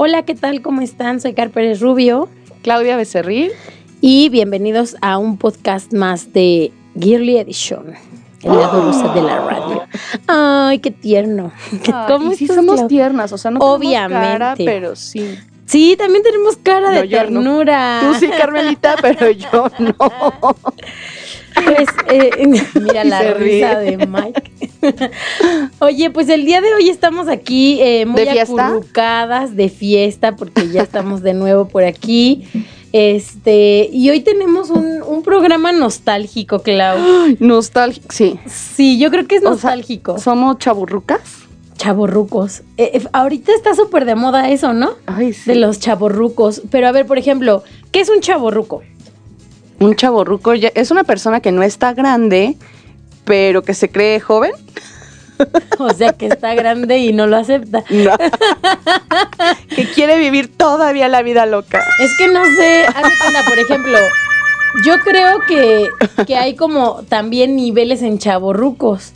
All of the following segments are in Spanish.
Hola, ¿qué tal? ¿Cómo están? Soy Car Pérez Rubio Claudia Becerril. y bienvenidos a un podcast más de Girly Edition, el lado rosa de la radio. Ay, qué tierno. ¿Cómo y sí estás, somos Clau? tiernas, o sea, no Obviamente. cara, pero sí. Sí, también tenemos cara de no. ternura. Tú sí, Carmelita, pero yo no. Pues, eh, mira la risa ríe. de Mike. Oye, pues el día de hoy estamos aquí eh, muy ¿De acurrucadas de fiesta porque ya estamos de nuevo por aquí. Este, y hoy tenemos un, un programa nostálgico, Clau. Nostálgico, sí. Sí, yo creo que es O sea, nostálgico. ¿Somos chaburrucas? Chaborrucos. Eh, eh, ahorita está súper de moda eso, ¿no? Ay, sí. De los chaborrucos. Pero a ver, por ejemplo, ¿qué es un chaborruco? Un chaborruco ya- es una persona que no está grande, pero que se cree joven. O sea, que está grande y no lo acepta. No. que quiere vivir todavía la vida loca. Es que no sé, cuenta, por ejemplo, yo creo que, que hay como también niveles en chaborrucos,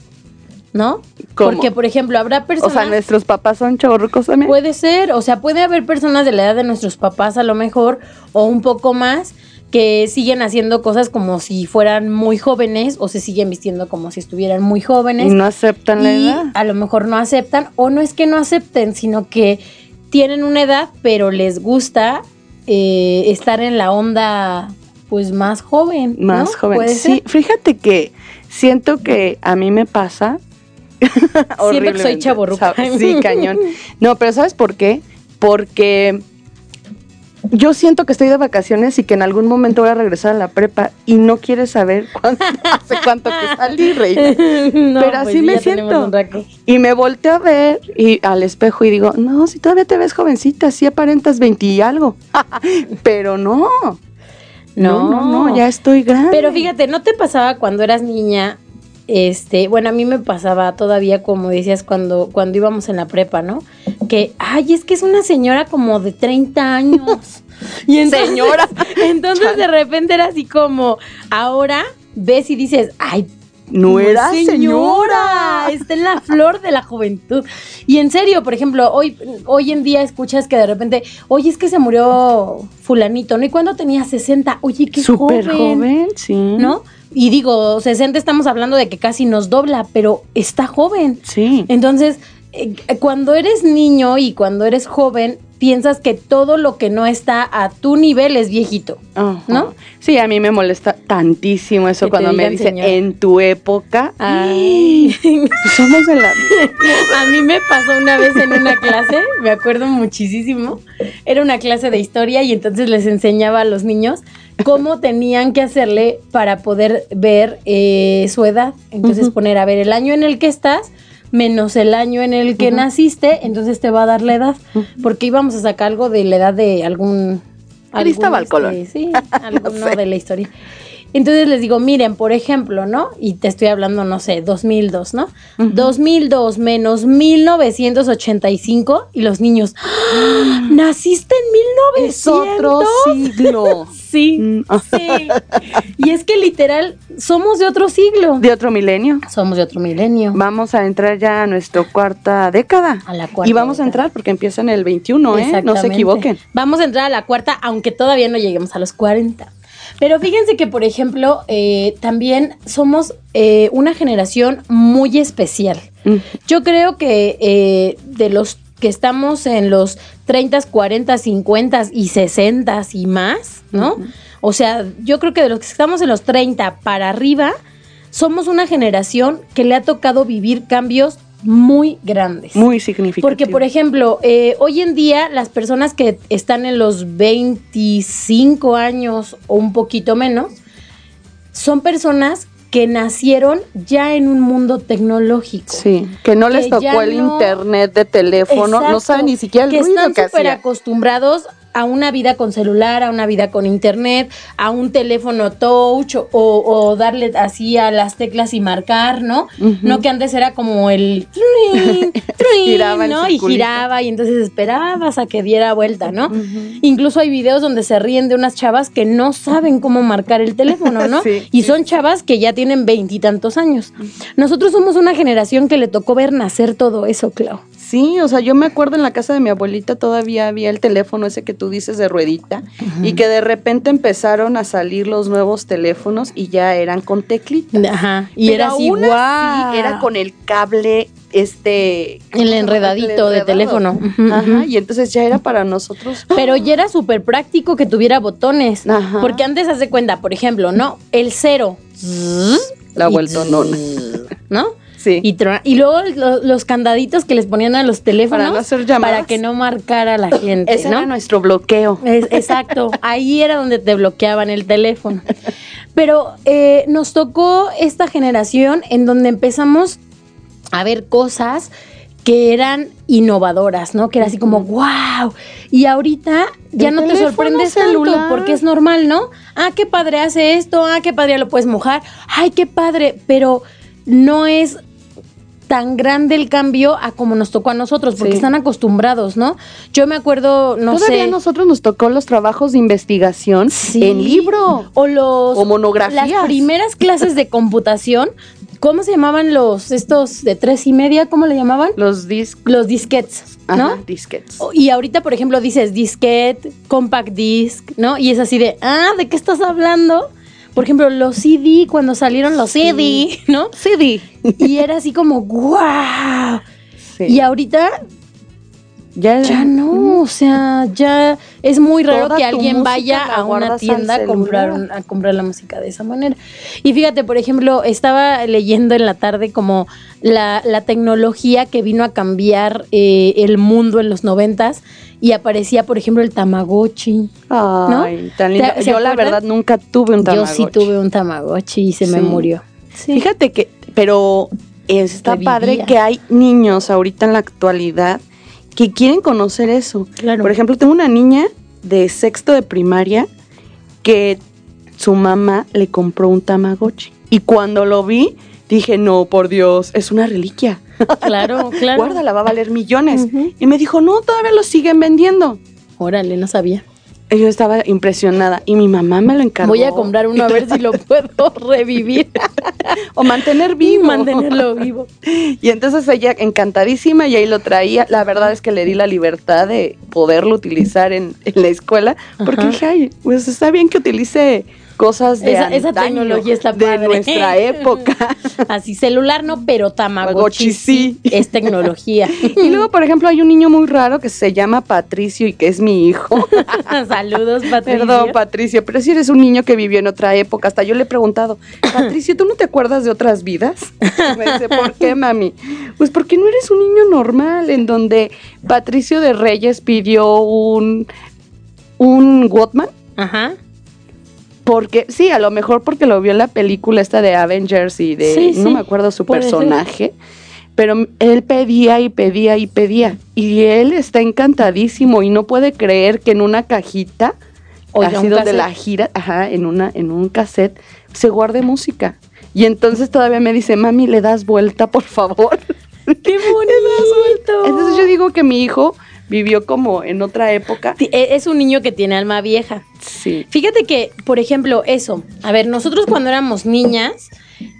¿no? ¿Cómo? Porque, por ejemplo, habrá O personas... sea, nuestros papás son chaborrucos también. Puede ser, o sea, puede haber personas de la edad de nuestros papás a lo mejor, o un poco más, que siguen haciendo cosas como si fueran muy jóvenes, o se siguen vistiendo como si estuvieran muy y jóvenes. no aceptan la y edad. a lo mejor no aceptan, o no es que no acepten, sino que tienen una edad, pero les gusta eh, estar en la onda, pues más joven. ¿no? Más joven. ¿Puede Sí, fíjate que siento que a mí me pasa. Siempre que soy. ¿sabes? Sí, cañón. No, pero ¿sabes por qué? Porque yo siento que estoy de vacaciones y que en algún momento voy a regresar a la prepa y no quieres saber cuánto, hace cuánto que salí, reina. No, Pero así pues me ya tenemos siento. Y me volteo a ver y al espejo y digo, no, si todavía te ves jovencita, sí aparentas 20 y algo. pero no. No, no, no, ya estoy grande. Pero fíjate, ¿no te pasaba cuando eras niña? Este, bueno, a mí me pasaba todavía, como decías, cuando, cuando íbamos en la prepa, ¿no? Que, ay, es que es una señora como de 30 años. Y entonces, Señora. Entonces de repente era así como, ahora ves y dices, ay, No era señora, señora. está en la flor de la juventud. Y en serio, por ejemplo, hoy, hoy en día escuchas que de repente, oye, es que se murió fulanito, ¿no? Y cuando tenía 60, oye, qué Súper joven, joven, sí. ¿no? Y digo, 60 estamos hablando de que casi nos dobla, pero está joven. Sí. Entonces, eh, cuando eres niño y cuando eres joven, piensas que todo lo que no está a tu nivel es viejito. Ajá. ¿no? Sí, a mí me molesta tantísimo eso Que cuando me dicen en tu época. Ay. Pues somos de la. A mí me pasó una vez en una clase, me acuerdo muchísimo. Era una clase de historia y entonces les enseñaba a los niños cómo tenían que hacerle para poder ver eh, su edad. Entonces poner a ver el año en el que estás menos el año en el que naciste, entonces te va a dar la edad. Porque íbamos a sacar algo de la edad de algún... Cristóbal algún, Colón. este, Sí, alguno sé. de la historia. Entonces les digo, miren, por ejemplo, ¿no? Y te estoy hablando, no sé, 2002, ¿no? Ujú. 2002 menos 1985 y los niños, ¡Ah! ¿naciste en 1900? Es otro siglo. Sí, Mm, sí. Y es que literal, somos de otro siglo. De otro milenio. Somos de otro milenio. Vamos a entrar ya a nuestra cuarta década. A la cuarta Y vamos a entrar porque empieza en el 21, ¿eh? No se equivoquen. Vamos a entrar a la cuarta, aunque todavía no lleguemos a los 40. Pero fíjense que, por ejemplo, eh, también somos eh, una generación muy especial. Mm. Yo creo que eh, de los que estamos en los 30, 40, 50 y 60 y más, ¿no? O sea, yo creo que de los que estamos en los 30 para arriba, somos una generación que le ha tocado vivir cambios muy grandes. Muy significativo. Porque, por ejemplo, eh, hoy en día las personas que están en los 25 años o un poquito menos, son personas que nacieron ya en un mundo tecnológico. Sí, que no les Que tocó el no- internet de teléfono, no saben ni siquiera el que ruido están que súper hacía. acostumbrados a una vida con celular, a una vida con internet, a un teléfono touch o, o darle así a las teclas y marcar, ¿no? No que antes era como el Giraba el ¿no? Y giraba y entonces esperabas a que diera vuelta, ¿no? Incluso hay videos donde se ríen de unas chavas que no saben cómo marcar el teléfono, ¿no? Sí, y son chavas que ya tienen veintitantos años. Nosotros somos una generación que le tocó ver nacer todo eso, Clau. Sí, o sea, yo me acuerdo en la casa de mi abuelita todavía había el teléfono ese que tú dices de ruedita y que de repente empezaron a salir los nuevos teléfonos y ya eran con teclita. Ajá. Y Pero era así, aún guau. era con el cable este El enredadito de teléfono. Ajá, y entonces ya era para nosotros. Pero ya era súper práctico que tuviera botones. Ajá. Porque antes hace cuenta, por ejemplo, ¿no? El cero. La Y vueltonona. ¿No? Sí. Y, y luego lo- los candaditos que les ponían a los teléfonos Para no hacer llamadas. para que no marcara la gente, Ese ¿no? era nuestro bloqueo. Es- exacto, ahí era donde te bloqueaban el teléfono. Pero eh, nos tocó esta generación en donde empezamos a ver cosas que eran innovadoras, ¿no? Que era así como, wow. Y ahorita ya no te sorprendes celular. tanto porque es normal, ¿no? Ah, qué padre hace esto, ah, qué padre ya lo puedes mojar, ay, qué padre, pero no es tan grande el cambio a como nos tocó a nosotros, porque Sí. están acostumbrados, ¿no? Yo me acuerdo, no Todavía sé. a nosotros nos tocó los trabajos de investigación Sí. en libro. O los. O monografías. Las primeras clases de computación. ¿Cómo se llamaban los estos de tres y media? ¿Cómo le llamaban? Los discos. Los disquets, ¿no? Ajá, disquets. Y ahorita, por ejemplo, dices disquete, compact disc, ¿no? Y es así de, ah, ¿de qué estás hablando? Por ejemplo, los CD, cuando salieron los CD, ¿no? CD. Y era así como. Sí. Y ahorita ya, ya no, o sea, ya es muy raro que alguien vaya a una tienda a comprar, celular. un- a comprar la música de esa manera. Y fíjate, por ejemplo, estaba leyendo en la tarde como la, la tecnología que vino a cambiar eh, el mundo en los noventas y aparecía, por ejemplo, el Tamagotchi. Ay, tan lindo. ¿Se Yo la verdad nunca tuve un Yo Tamagotchi. sí tuve un Tamagotchi y se me murió. Sí. Fíjate que, pero está Revivía. padre que hay niños ahorita en la actualidad que quieren conocer eso. Claro. Por ejemplo, tengo una niña de sexto de primaria que su mamá le compró un Tamagotchi. Y cuando lo vi, dije, no, por Dios, es una reliquia. Claro, claro. Guárdala, va a valer millones. Y me dijo, no, todavía lo siguen vendiendo. Órale, no sabía. Yo estaba impresionada. Y mi mamá me lo encargó. Voy a comprar uno a ver si lo puedo revivir. O mantener vivo. Mantenerlo vivo. Y entonces ella encantadísima y ahí lo traía. La verdad es que le di la libertad de poderlo utilizar en, en la escuela. Porque Ajá. dije, ay, pues está bien que utilice cosas de Esa- esa tecnología está de padre. nuestra época. Así, celular no, pero Tamagotchi sí sí. es tecnología. y luego, por ejemplo, hay un niño muy raro que se llama Patricio y que es mi hijo. Saludos, Patricio. Perdón, Patricio, pero si eres un niño que vivió en otra época, hasta yo le he preguntado, Patricio, ¿tú no te acuerdas de otras vidas? Me dice, ¿por qué, mami? Pues porque no eres un niño normal, en donde Patricio de Reyes pidió un, un Ajá. Porque, sí, a lo mejor porque lo vio en la película esta de Avengers y de, Sí, no sí, me acuerdo su ser. personaje. Pero él pedía y pedía y pedía. Y él está encantadísimo y no puede creer que en una cajita Oiga, así donde la gira, ajá, en una, en un cassette, se guarde música. Y entonces todavía me dice, mami, ¿le das vuelta, por favor? ¡Qué bonito! Entonces yo digo que mi hijo vivió como en otra época. Sí, e- Es un niño que tiene alma vieja. Sí. Fíjate que, por ejemplo, eso. A ver, nosotros cuando éramos niñas,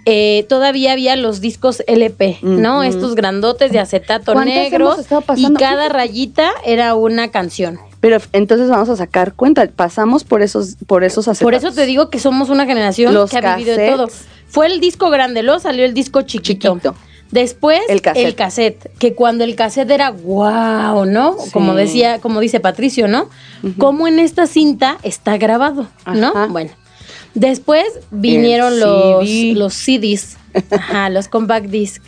eh, todavía había los discos LP, ¿no? Estos grandotes de acetato ¿Cuántas negro. Y pasando? cada rayita era una canción. Pero entonces vamos a sacar cuenta, pasamos por esos, por esos acetatos. Por eso te digo que somos una generación Los que ha vivido de todo. Fue el disco grande, luego salió el disco chiquito. Chiquito. Después El cassette. el cassette, que cuando el cassette era wow, ¿no? Sí. Como decía, como dice Patricio, ¿no? Como en esta cinta está grabado, ¿no? Bueno. Después vinieron los, los CDs, ajá, los compact disc.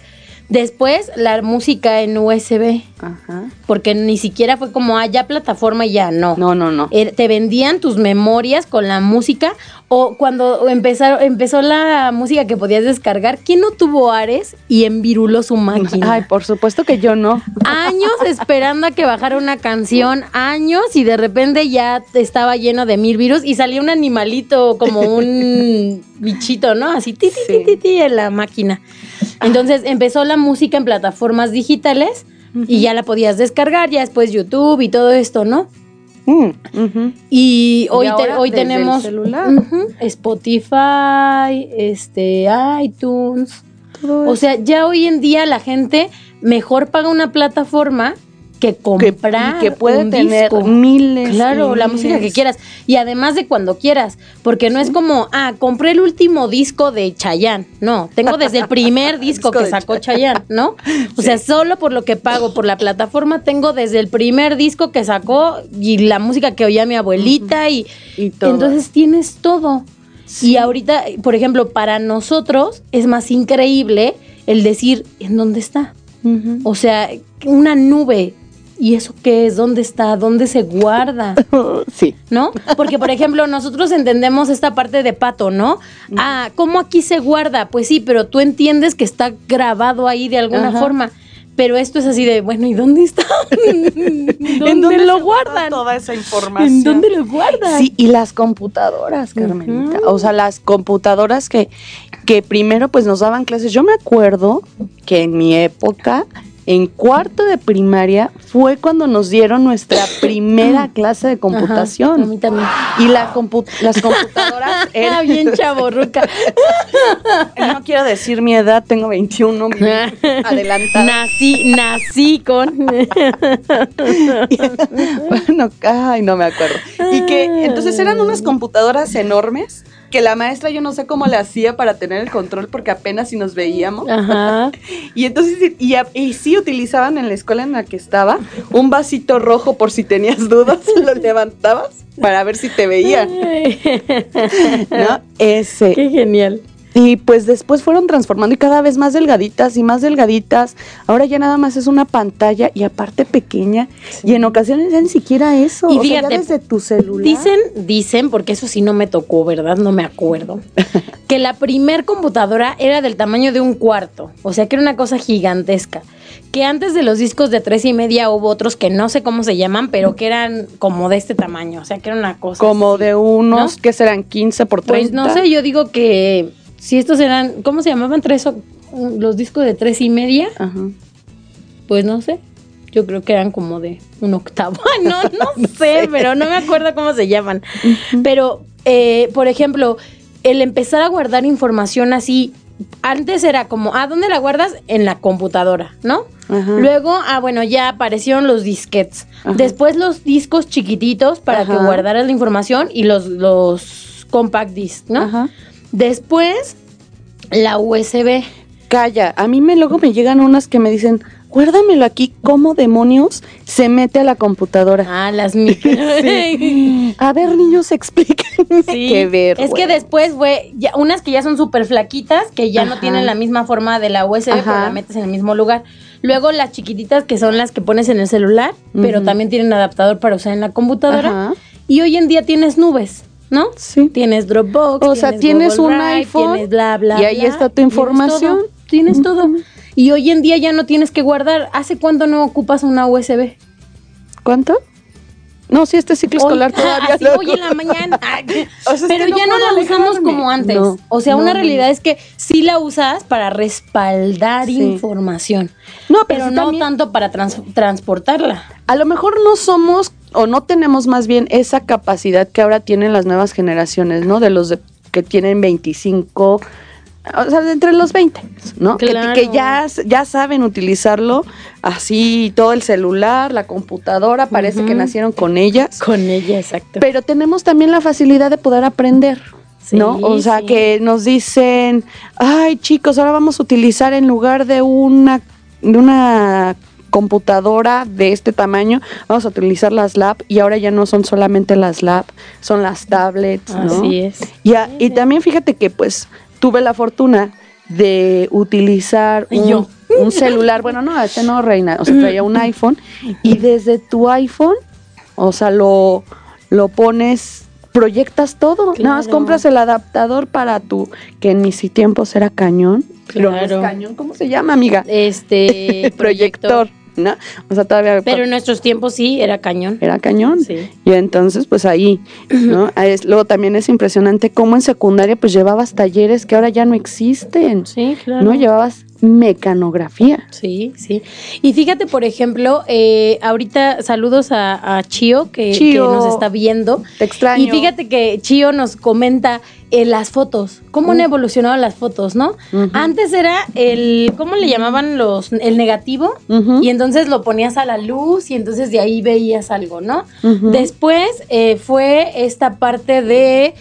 Después la música en USB, Ajá. porque ni siquiera fue como, ah, ya plataforma y ya, no. No, no, no. Eh, te vendían tus memorias con la música O cuando empezaron, empezó la música que podías descargar, ¿quién no tuvo Ares y enviruló su máquina? Ay, por supuesto que yo no. años esperando a que bajara una canción, años, y de repente ya estaba lleno de mil virus y salía un animalito como un bichito, ¿no? Así ti, ti, ti, ti, ti, en la máquina. Entonces empezó la música en plataformas digitales y ya la podías descargar, ya después YouTube y todo esto, ¿no? Mm. Y hoy, ahora hoy tenemos Spotify, este, iTunes. Todo O sea, ya hoy en día la gente mejor paga una plataforma que que, comprar que puede un tener disco. miles. Claro, la música que quieras. Y además de cuando quieras. Porque no es como, ah, compré el último disco de Chayanne. No, tengo desde el primer disco, Disco que sacó Chayanne, ¿no? O sea, solo por lo que pago por la plataforma, tengo desde el primer disco que sacó y la música que oía mi abuelita y, Y todo. entonces tienes todo. Y ahorita, por ejemplo, para nosotros es más increíble el decir, ¿en dónde está? O sea, una nube. ¿Y eso qué es? ¿Dónde está? ¿Dónde se guarda? sí. ¿No? Porque, por ejemplo, nosotros entendemos esta parte de pato, ¿no? Ah, ¿cómo aquí se guarda? Pues sí, pero tú entiendes que está grabado ahí de alguna Ajá. forma. Pero esto es así de, bueno, ¿y dónde está? ¿Dónde, ¿En dónde lo guardan? Toda esa información. ¿En dónde lo guardan? Sí, y las computadoras, Carmelita. Ujú. O sea, las computadoras que, que primero pues nos daban clases. Yo me acuerdo que en mi época, en cuarto de primaria, fue cuando nos dieron nuestra primera clase de computación. Ajá, a mí también. Y la compu- las computadoras Era eran... bien chaborruca. No quiero decir mi edad, tengo 21, mi adelantada. Nací, nací con. bueno, ay, no me acuerdo. Y que entonces eran unas computadoras enormes que la maestra yo no sé cómo le hacía para tener el control porque apenas si nos veíamos. Ajá. Y entonces, y sí utilizaban en la escuela en la que estaba un vasito rojo por si tenías dudas, lo levantabas para ver si te veían, ¿no? Ese. Qué genial. Y pues después fueron transformando y cada vez más delgaditas y más delgaditas. Ahora ya nada más es una pantalla y aparte pequeña. Y en ocasiones ya ni siquiera eso. Y o sea, ya fíjate, desde tu celular. Dicen, dicen, porque eso sí no me tocó, ¿verdad? No me acuerdo. que la primer computadora era del tamaño de un cuarto. O sea que era una cosa gigantesca. Que antes de los discos de tres y media hubo otros que no sé cómo se llaman, pero que eran como de este tamaño. O sea que era una cosa. como así. de unos ¿no? que serán 15 por 30. Pues no sé, yo digo que si estos eran, ¿cómo se llamaban? Tres o- los discos de tres y media, Ajá. pues no sé. Yo creo que eran como de un octavo. No, no sé, pero no me acuerdo cómo se llaman. Pero, eh, por ejemplo, el empezar a guardar información así, antes era como, ¿a dónde la guardas? En la computadora, ¿no? Ajá. Luego, ah, bueno, ya aparecieron los disquets. Ajá. Después los discos chiquititos para que guardaras la información y los, los compact discs, ¿no? Ajá. Después, la USB. Calla, a mí me luego me llegan unas que me dicen, guárdamelo aquí, ¿cómo demonios se mete a la computadora? Ah, las micro. A ver, niños, explíquenme Sí, qué ver. es que después fue ya, unas que ya son súper flaquitas, que ya no tienen la misma forma de la USB, pero la metes en el mismo lugar. Luego las chiquititas que son las que pones en el celular, pero también tienen adaptador para usar en la computadora. Ajá. Y hoy en día tienes nubes, ¿no? Sí. Tienes Dropbox. O sea, tienes un Drive, iPhone tienes bla, bla, y ahí bla, está tu tienes información. todo, Tienes todo. Y hoy en día ya no tienes que guardar. ¿Hace cuánto no ocupas una USB? ¿Cuánto? No, sí, este ciclo escolar todavía. así, lo- hoy en la mañana. O sea, es Pero que ya no la usamos como antes. No, o sea, no, una realidad es que sí la usas para respaldar Sí. información. No, pero, Pero no también- tanto para trans- transportarla. A lo mejor no somos o no tenemos más bien esa capacidad que ahora tienen las nuevas generaciones, ¿no? De los de- que tienen 25, o sea, de entre los 20, ¿no? Que- Claro. Que, ya, ya saben utilizarlo así, todo el celular, la computadora, parece que nacieron con ellas. Con ella, exacto. Pero tenemos también la facilidad de poder aprender. Sí, ¿No? O sea, sí. que nos dicen, ay chicos, ahora vamos a utilizar en lugar de una, de una computadora de este tamaño, vamos a utilizar las lab y ahora ya no son solamente las lab, son las tablets, ¿no? Así es. Y, a- y también fíjate que pues tuve la fortuna de utilizar un, yo. un celular, bueno, no, este no, Reina, o sea, traía un iPhone y desde tu iPhone, o sea, lo, lo pones proyectas todo. Nada más Claro. compras el adaptador para tu, que en mis tiempos era cañón. Pero no es Claro. cañón, ¿cómo se llama, amiga? Este proyector, ¿no? O sea, todavía Pero en nuestros tiempos sí era cañón. era cañón. Sí. Y entonces, pues ahí, ¿no? Ah, Es- luego también es impresionante cómo en secundaria, pues llevabas talleres que ahora ya no existen. Sí, claro. ¿No? Llevabas mecanografía. Sí, sí. Y fíjate, por ejemplo, eh, ahorita saludos a, a Chio, que, Chío. que nos está viendo. Te extraño. Y fíjate que Chio nos comenta eh, las fotos, cómo han evolucionado las fotos, ¿no? Antes era el, ¿cómo le llamaban los, el negativo? Y entonces lo ponías a la luz y entonces de ahí veías algo, ¿no? Después eh, fue esta parte de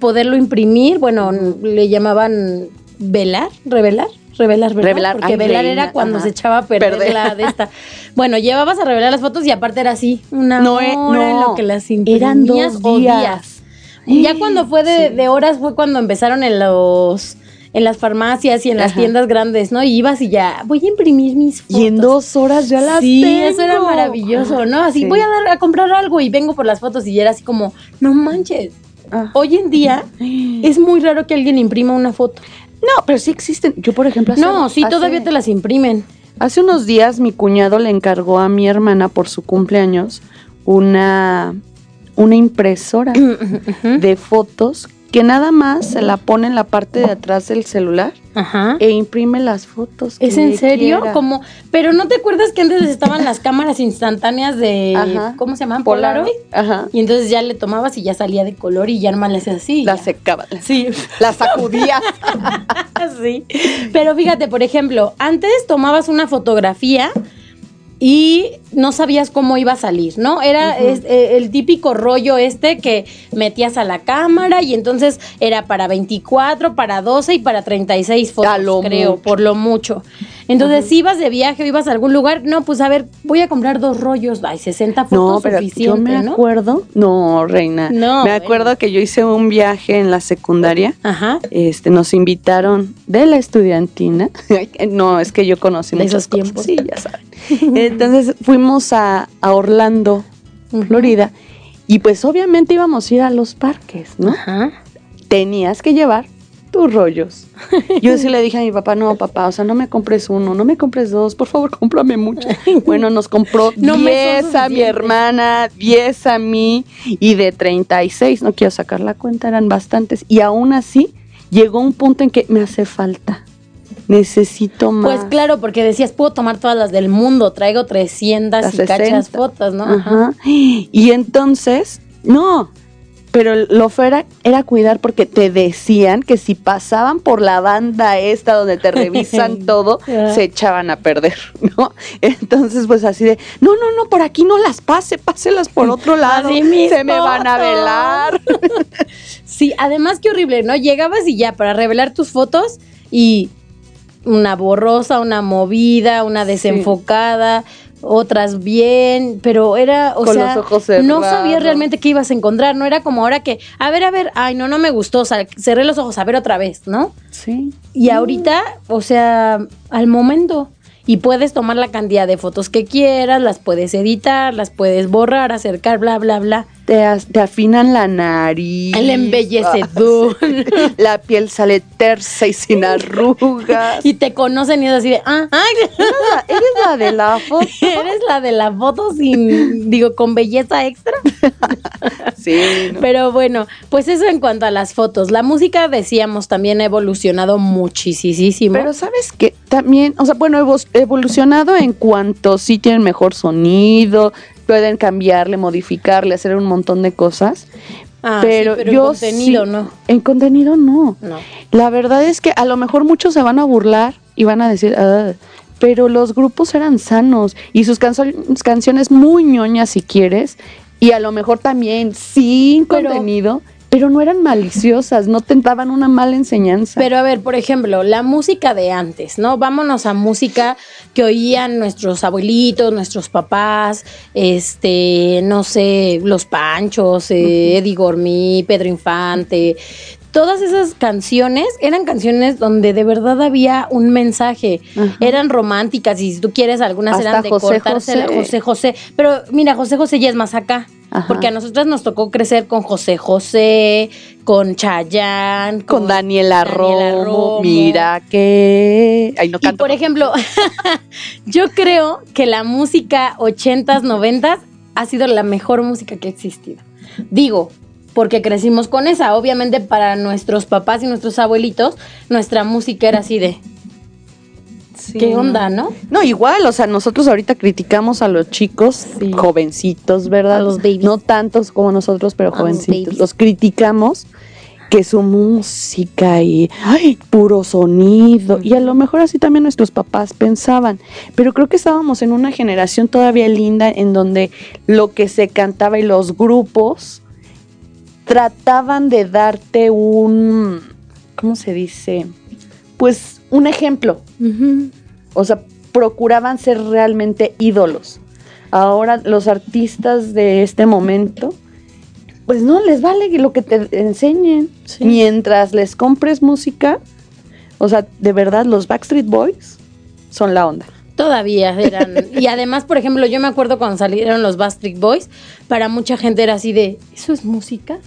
poderlo imprimir, bueno, le llamaban velar, revelar. Revelar, ¿verdad? Revelar, Porque ay, velar reina, era cuando ajá. se echaba a perder, Perder. la de esta. Bueno, llevabas a revelar las fotos y aparte era así, una No, eh, hora en no. lo que las Eran dos o días. Ya cuando fue de, de horas fue cuando empezaron en los en las farmacias y en las Ajá. tiendas grandes, ¿no? Y ibas y ya, voy a imprimir mis fotos. Y en dos horas ya las Sí, tengo. eso era maravilloso, ¿no? Así Sí. voy a dar a comprar algo y vengo por las fotos y era así como, no manches. Ah. Hoy en día es muy raro que alguien imprima una foto. No, pero sí existen. Yo, por ejemplo, hace- No, sí, hace- todavía te las imprimen. Hace unos días mi cuñado le encargó a mi hermana por su cumpleaños una, una impresora de fotos que nada más se la pone en la parte de atrás del celular Ajá. e imprime las fotos. que ¿Es en serio? quiera. Como, pero ¿no te acuerdas que antes estaban las cámaras instantáneas de Ajá. ¿cómo se llaman? Polaroid. Ajá. Y entonces ya le tomabas y ya salía de color y ya nomás le hacías así. La secaba. Sí. La sacudía. sí. Pero fíjate, por ejemplo, antes tomabas una fotografía y no sabías cómo iba a salir, ¿no? Era es- eh, el típico rollo este que metías a la cámara y entonces era para 24, para 12 y para 36 fotos, lo creo, mucho. por lo mucho. Entonces, si ibas de viaje o ibas a algún lugar, no, pues a ver, voy a comprar dos rollos, ay, 60 fotos No, pero suficiente, yo me ¿no? acuerdo. No, reina. No, Me acuerdo bueno. que yo hice un viaje en la secundaria. Ajá. Este, nos invitaron de la estudiantina. no, es que yo conocí De muchas esos cosas. tiempos. Sí, ya saben. Entonces fuimos a, a Orlando. Florida, y pues obviamente íbamos a ir a los parques, ¿no? Ajá. Tenías que llevar tus rollos. Yo sí le dije a mi papá, no, papá, o sea, no me compres uno, no me compres dos, por favor, cómprame mucho. Bueno, nos compró No me son 10 a mi hermana, 10 a mí, y de 36, no quiero sacar la cuenta, eran bastantes. Y aún así, llegó un punto en que me hace falta. Necesito más. Pues claro, porque decías, puedo tomar todas las del mundo, traigo 300 Las y cachas 60. fotos, ¿no? Ajá. Y entonces, no, pero lo fuera era cuidar porque te decían que si pasaban por la banda esta donde te revisan todo, se echaban a perder, ¿no? Entonces, pues así de, no, no, no, por aquí no las pase, páselas por otro lado, se me van a velar. Sí, además qué horrible, ¿no? Llegabas y ya para revelar tus fotos y una borrosa, una movida, una desenfocada, otras bien, pero era, o Con sea, los ojos no sabías realmente qué ibas a encontrar, no era como ahora que, a ver, a ver, ay, no, no me gustó, cerré los ojos, a ver otra vez, ¿no? Sí. Y ahorita, o sea, al momento. Y puedes tomar la cantidad de fotos que quieras, las puedes editar, las puedes borrar, acercar, bla, bla, bla. Te, as- te afinan la nariz. El embellecedor. La piel sale tersa y sin arrugas. Y te conocen y es así de, ah, ay, Eres la de la foto. eres la de la foto sin, digo, con belleza extra. Sí, no. Pero bueno, pues eso en cuanto a las fotos. La música, decíamos, también ha evolucionado muchísimo. Pero sabes que también, o sea, bueno, evo- evolucionado en cuanto sí tienen mejor sonido, pueden cambiarle, modificarle, hacer un montón de cosas. Ah, sí, pero, pero yo en contenido sí- no. En contenido no. No. La verdad es que a lo mejor muchos se van a burlar y van a decir, "Ah", pero los grupos eran sanos y sus canso- canciones muy ñoñas si quieres y a lo mejor también sin Pero- contenido, pero no eran maliciosas, no tentaban una mala enseñanza. Pero a ver, por ejemplo, la música de antes, ¿no? Vámonos a música que oían nuestros abuelitos, nuestros papás, este, no sé, Los Panchos, eh, Eddie Gormí, Pedro Infante. Todas esas canciones eran canciones donde de verdad había un mensaje. Ajá. Eran románticas y si tú quieres algunas Hasta eran de José cortársela José. José José. Pero mira, José José ya es más acá. Ajá. Porque a nosotras nos tocó crecer con José José, con Chayanne, Con Daniela, Daniela Romo, Romo. mira que... Ay, no Y canto. por ejemplo, yo creo que la música 80s, 90s ha sido la mejor música que ha existido. Digo, porque crecimos con esa. Obviamente para nuestros papás y nuestros abuelitos, nuestra música era así de, Sí. ¿qué onda, no? No, igual, o sea, nosotros ahorita criticamos a los chicos, Sí. jovencitos, ¿verdad? A los babies. No tantos como nosotros, pero A los jovencitos. babies. Los criticamos que su música y ay, puro sonido. Y a lo mejor así también nuestros papás pensaban. Pero creo que estábamos en una generación todavía linda en donde lo que se cantaba y los grupos trataban de darte un, ¿cómo se dice? Pues un ejemplo. O sea, procuraban ser realmente ídolos. Ahora los artistas de este momento, pues no les vale lo que te enseñen. Sí. Mientras les compres música, o sea, de verdad, los Backstreet Boys son la onda. Todavía eran. y además, por ejemplo, yo me acuerdo cuando salieron los Backstreet Boys, para mucha gente era así de, ¿eso es música?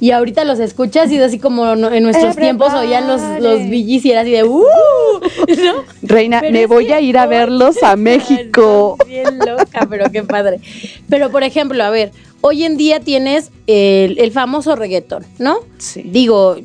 Y ahorita los escuchas y es así como no- en nuestros tiempos oían los, los y era así de, ¡uh! ¿no? Reina, Pero me voy a ir a verlos a México. Bien loca, pero qué padre. Pero por ejemplo, a ver, hoy en día tienes el, el famoso reggaetón, ¿no? Sí. Digo,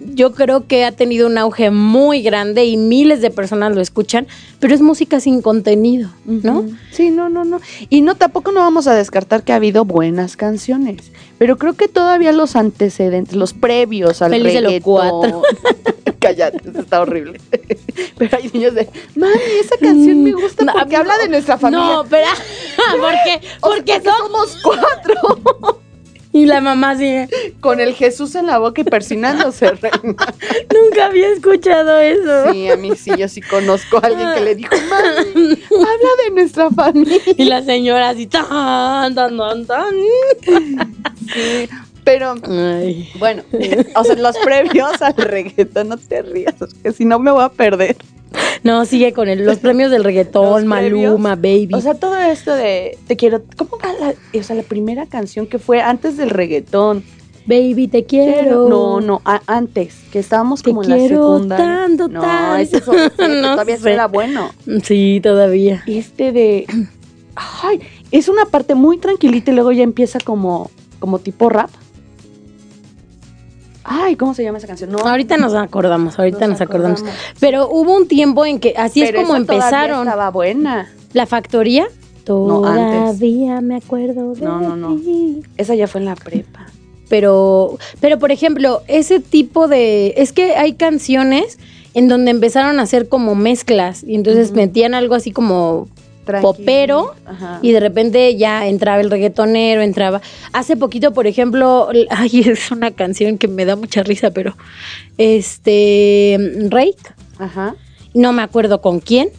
yo creo que ha tenido un auge muy grande y miles de personas lo escuchan, pero es música sin contenido, ¿no? Sí, no, no, no. Y no, tampoco no vamos a descartar que ha habido buenas canciones. Pero creo que todavía los antecedentes, los previos al Feliz de los reggaetón. cuatro. Cállate, está horrible. Pero hay niños de, mami, esa canción me gusta No, porque no. habla de nuestra familia. No, pero porque, porque son somos cuatro. Y la mamá sigue. Con el Jesús en la boca y persinándose, reina. Nunca había escuchado eso. Sí, a mí sí, yo sí conozco a alguien que le dijo, mami, habla de nuestra familia. Y la señora así tan tan tan tan. Sí, pero Ay. Bueno, o sea, los previos al reggaetón, no te rías, que si no me voy a perder. No, sigue con el- los premios del reggaetón. Maluma, baby. O sea, todo esto de te quiero, ¿cómo va la, o sea, la primera canción que fue antes del reggaetón? baby, te quiero. No, no, a- antes, que estábamos Te como en la secundaria. tanto, no, tanto. ese No todavía sé. era bueno. Sí, todavía. Este de ay, es una parte muy tranquilita y luego ya empieza como como tipo rap. Ay, ¿cómo se llama esa canción? No, Ahorita nos acordamos, ahorita nos, Nos acordamos. acordamos. Pero hubo un tiempo en que así pero es como esa empezaron. Estaba buena. La factoría. No. Todavía me acuerdo de No, no, no. ti. Esa ya fue en la prepa. Pero, pero por ejemplo, ese tipo de. Es que hay canciones en donde empezaron a hacer como mezclas. Y entonces metían algo así como Popero Ajá. y de repente ya entraba el reggaetonero, entraba. Hace poquito, por ejemplo, ay, es una canción que me da mucha risa, pero este Rake, Ajá. no me acuerdo con quién,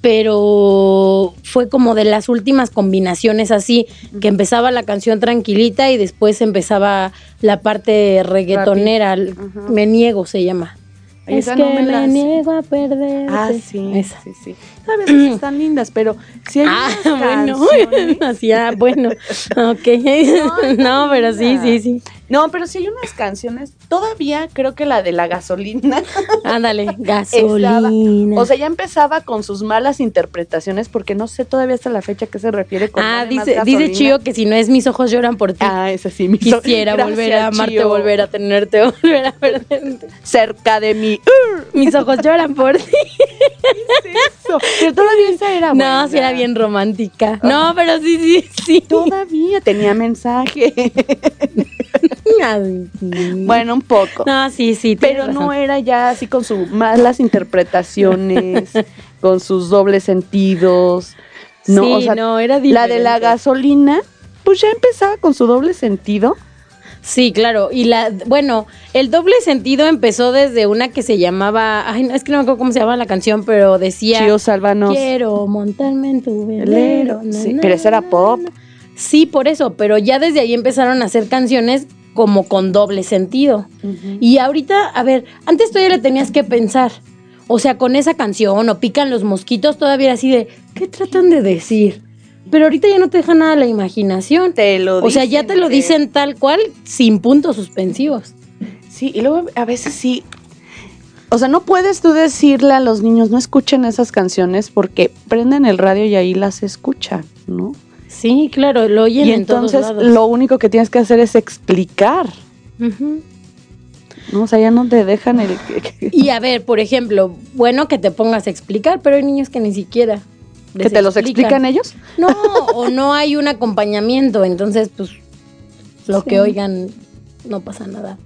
pero fue como de las últimas combinaciones así, que empezaba la canción tranquilita y después empezaba la parte reggaetonera. Me niego se llama. Ay, es que no me me, la sé. niego a perder. Ah, sí. Esa. Sí, sí. Sabes que están lindas, pero si hay Ah, unas bueno, así, ah, bueno, ok. No, pero sí, sí, sí. No, pero si hay unas canciones, todavía creo que la de la gasolina. Ándale, estaba- gasolina. o sea, ya empezaba con sus malas interpretaciones, porque no sé todavía hasta la fecha a qué se refiere con ah, dice, dice. Chío que si no es mis ojos lloran por ti. Ah, ese sí, mi so- Quisiera Gracias, volver a amarte, Chío. volver a tenerte, volver a perderte. cerca de mí. Mis ojos lloran por ti. Eso. Pero todavía esa era buena. No, sí era bien romántica. No, pero sí, sí, sí. Todavía tenía mensaje. Ay, sí. bueno, un poco. No, sí, sí. Pero no era ya así con sus malas interpretaciones, con sus dobles sentidos. No, sí, o sea, no, era la de la diferente. gasolina, pues ya empezaba con su doble sentido. Sí, claro. Y la, bueno, el doble sentido empezó desde una que se llamaba, ay, no, es que no me acuerdo cómo se llama la canción, pero decía, Chío, sálvanos. quiero montarme en tu velero. Sí, na, pero esa era pop. na. Sí, por eso, pero ya desde ahí empezaron a hacer canciones como con doble sentido. Y ahorita, a ver, antes todavía le tenías que pensar. O sea, con esa canción o pican los mosquitos, todavía era así de, ¿qué tratan de decir? Pero ahorita ya no te deja nada la imaginación. Te lo o sea, ya te lo dicen tal cual, sin puntos suspensivos. Sí, y luego a veces sí. O sea, no puedes tú decirle a los niños, no escuchen esas canciones porque prenden el radio y ahí las escuchan, ¿no? Sí, claro, lo oyen Y en todos entonces lados. lo único que tienes que hacer es explicar. ¿no? O sea, ya no te dejan el... Y a ver, por ejemplo, bueno que te pongas a explicar, pero hay niños que ni siquiera. ¿Que te los explican ellos? No, o no hay un acompañamiento, entonces pues lo Sí. que oigan no pasa nada.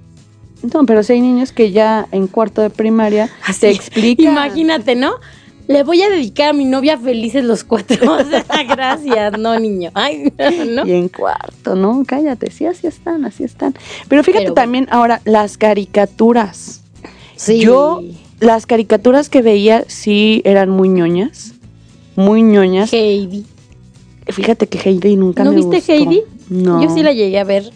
No, pero si hay niños que ya en cuarto de primaria te explican. Imagínate, ¿no? Le voy a dedicar a mi novia felices los cuatro. O sea, gracias, no niño. Ay, ¿no? Y en cuarto, ¿no? Cállate, sí, así están, así están. Pero fíjate Pero también ahora las caricaturas. Sí. Yo, las caricaturas que veía sí eran muy ñoñas. Muy ñoñas. Heidi. Fíjate que Heidi nunca ¿No me viste gustó. Heidi? No. Yo sí la llegué a ver.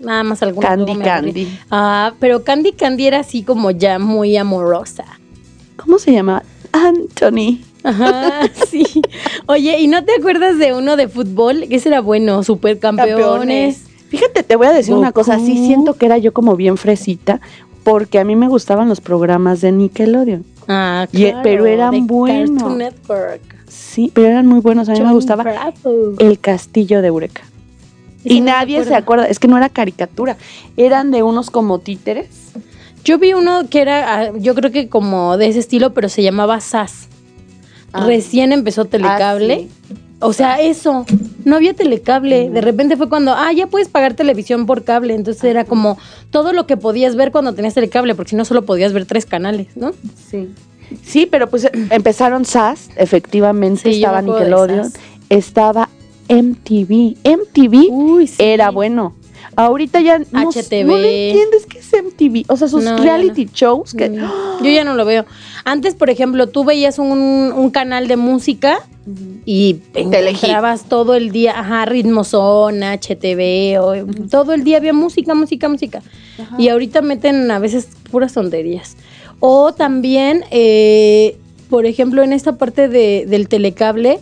Nada más alguna Candy. Candy. Ah, pero Candy Candy era así como ya muy amorosa. ¿Cómo se llama? Anthony. Ajá, sí. Oye, ¿y no te acuerdas de uno de fútbol? Que ese era bueno, supercampeones. Fíjate, te voy a decir una cosa. Sí siento que era yo como bien fresita porque a mí me gustaban los programas de Nickelodeon. Ah, Y- claro. pero eran buenos. Cartoon Network. Sí, pero eran muy buenos. A mí me gustaba Bravo. El Castillo de Eureka. Y nadie se acuerda, es que no era caricatura, eran de unos como títeres. Yo vi uno que era, ah, yo creo que como de ese estilo, pero se llamaba SAS. Ah. Recién empezó Telecable. O sea, eso, no había telecable. De repente fue cuando, ah, ya puedes pagar televisión por cable. Entonces era como todo lo que podías ver cuando tenías telecable, porque si no solo podías ver tres canales, ¿no? Sí. Sí, pero pues eh, empezaron SAS, efectivamente, Sí, estaba Nickelodeon, estaba MTV. MTV Uy, sí. era bueno. Ahorita ya no, HTV. no le entiendes qué es MTV. O sea, sus No, reality shows que... Mm, Yo ya no lo veo. Antes, por ejemplo, tú veías un, un canal de música y encontrabas todo el día, ajá, Ritmo Zona, HTV, o, todo el día había música, música, música. Y ahorita meten a veces puras tonterías. O también, eh, por ejemplo, en esta parte de- del telecable,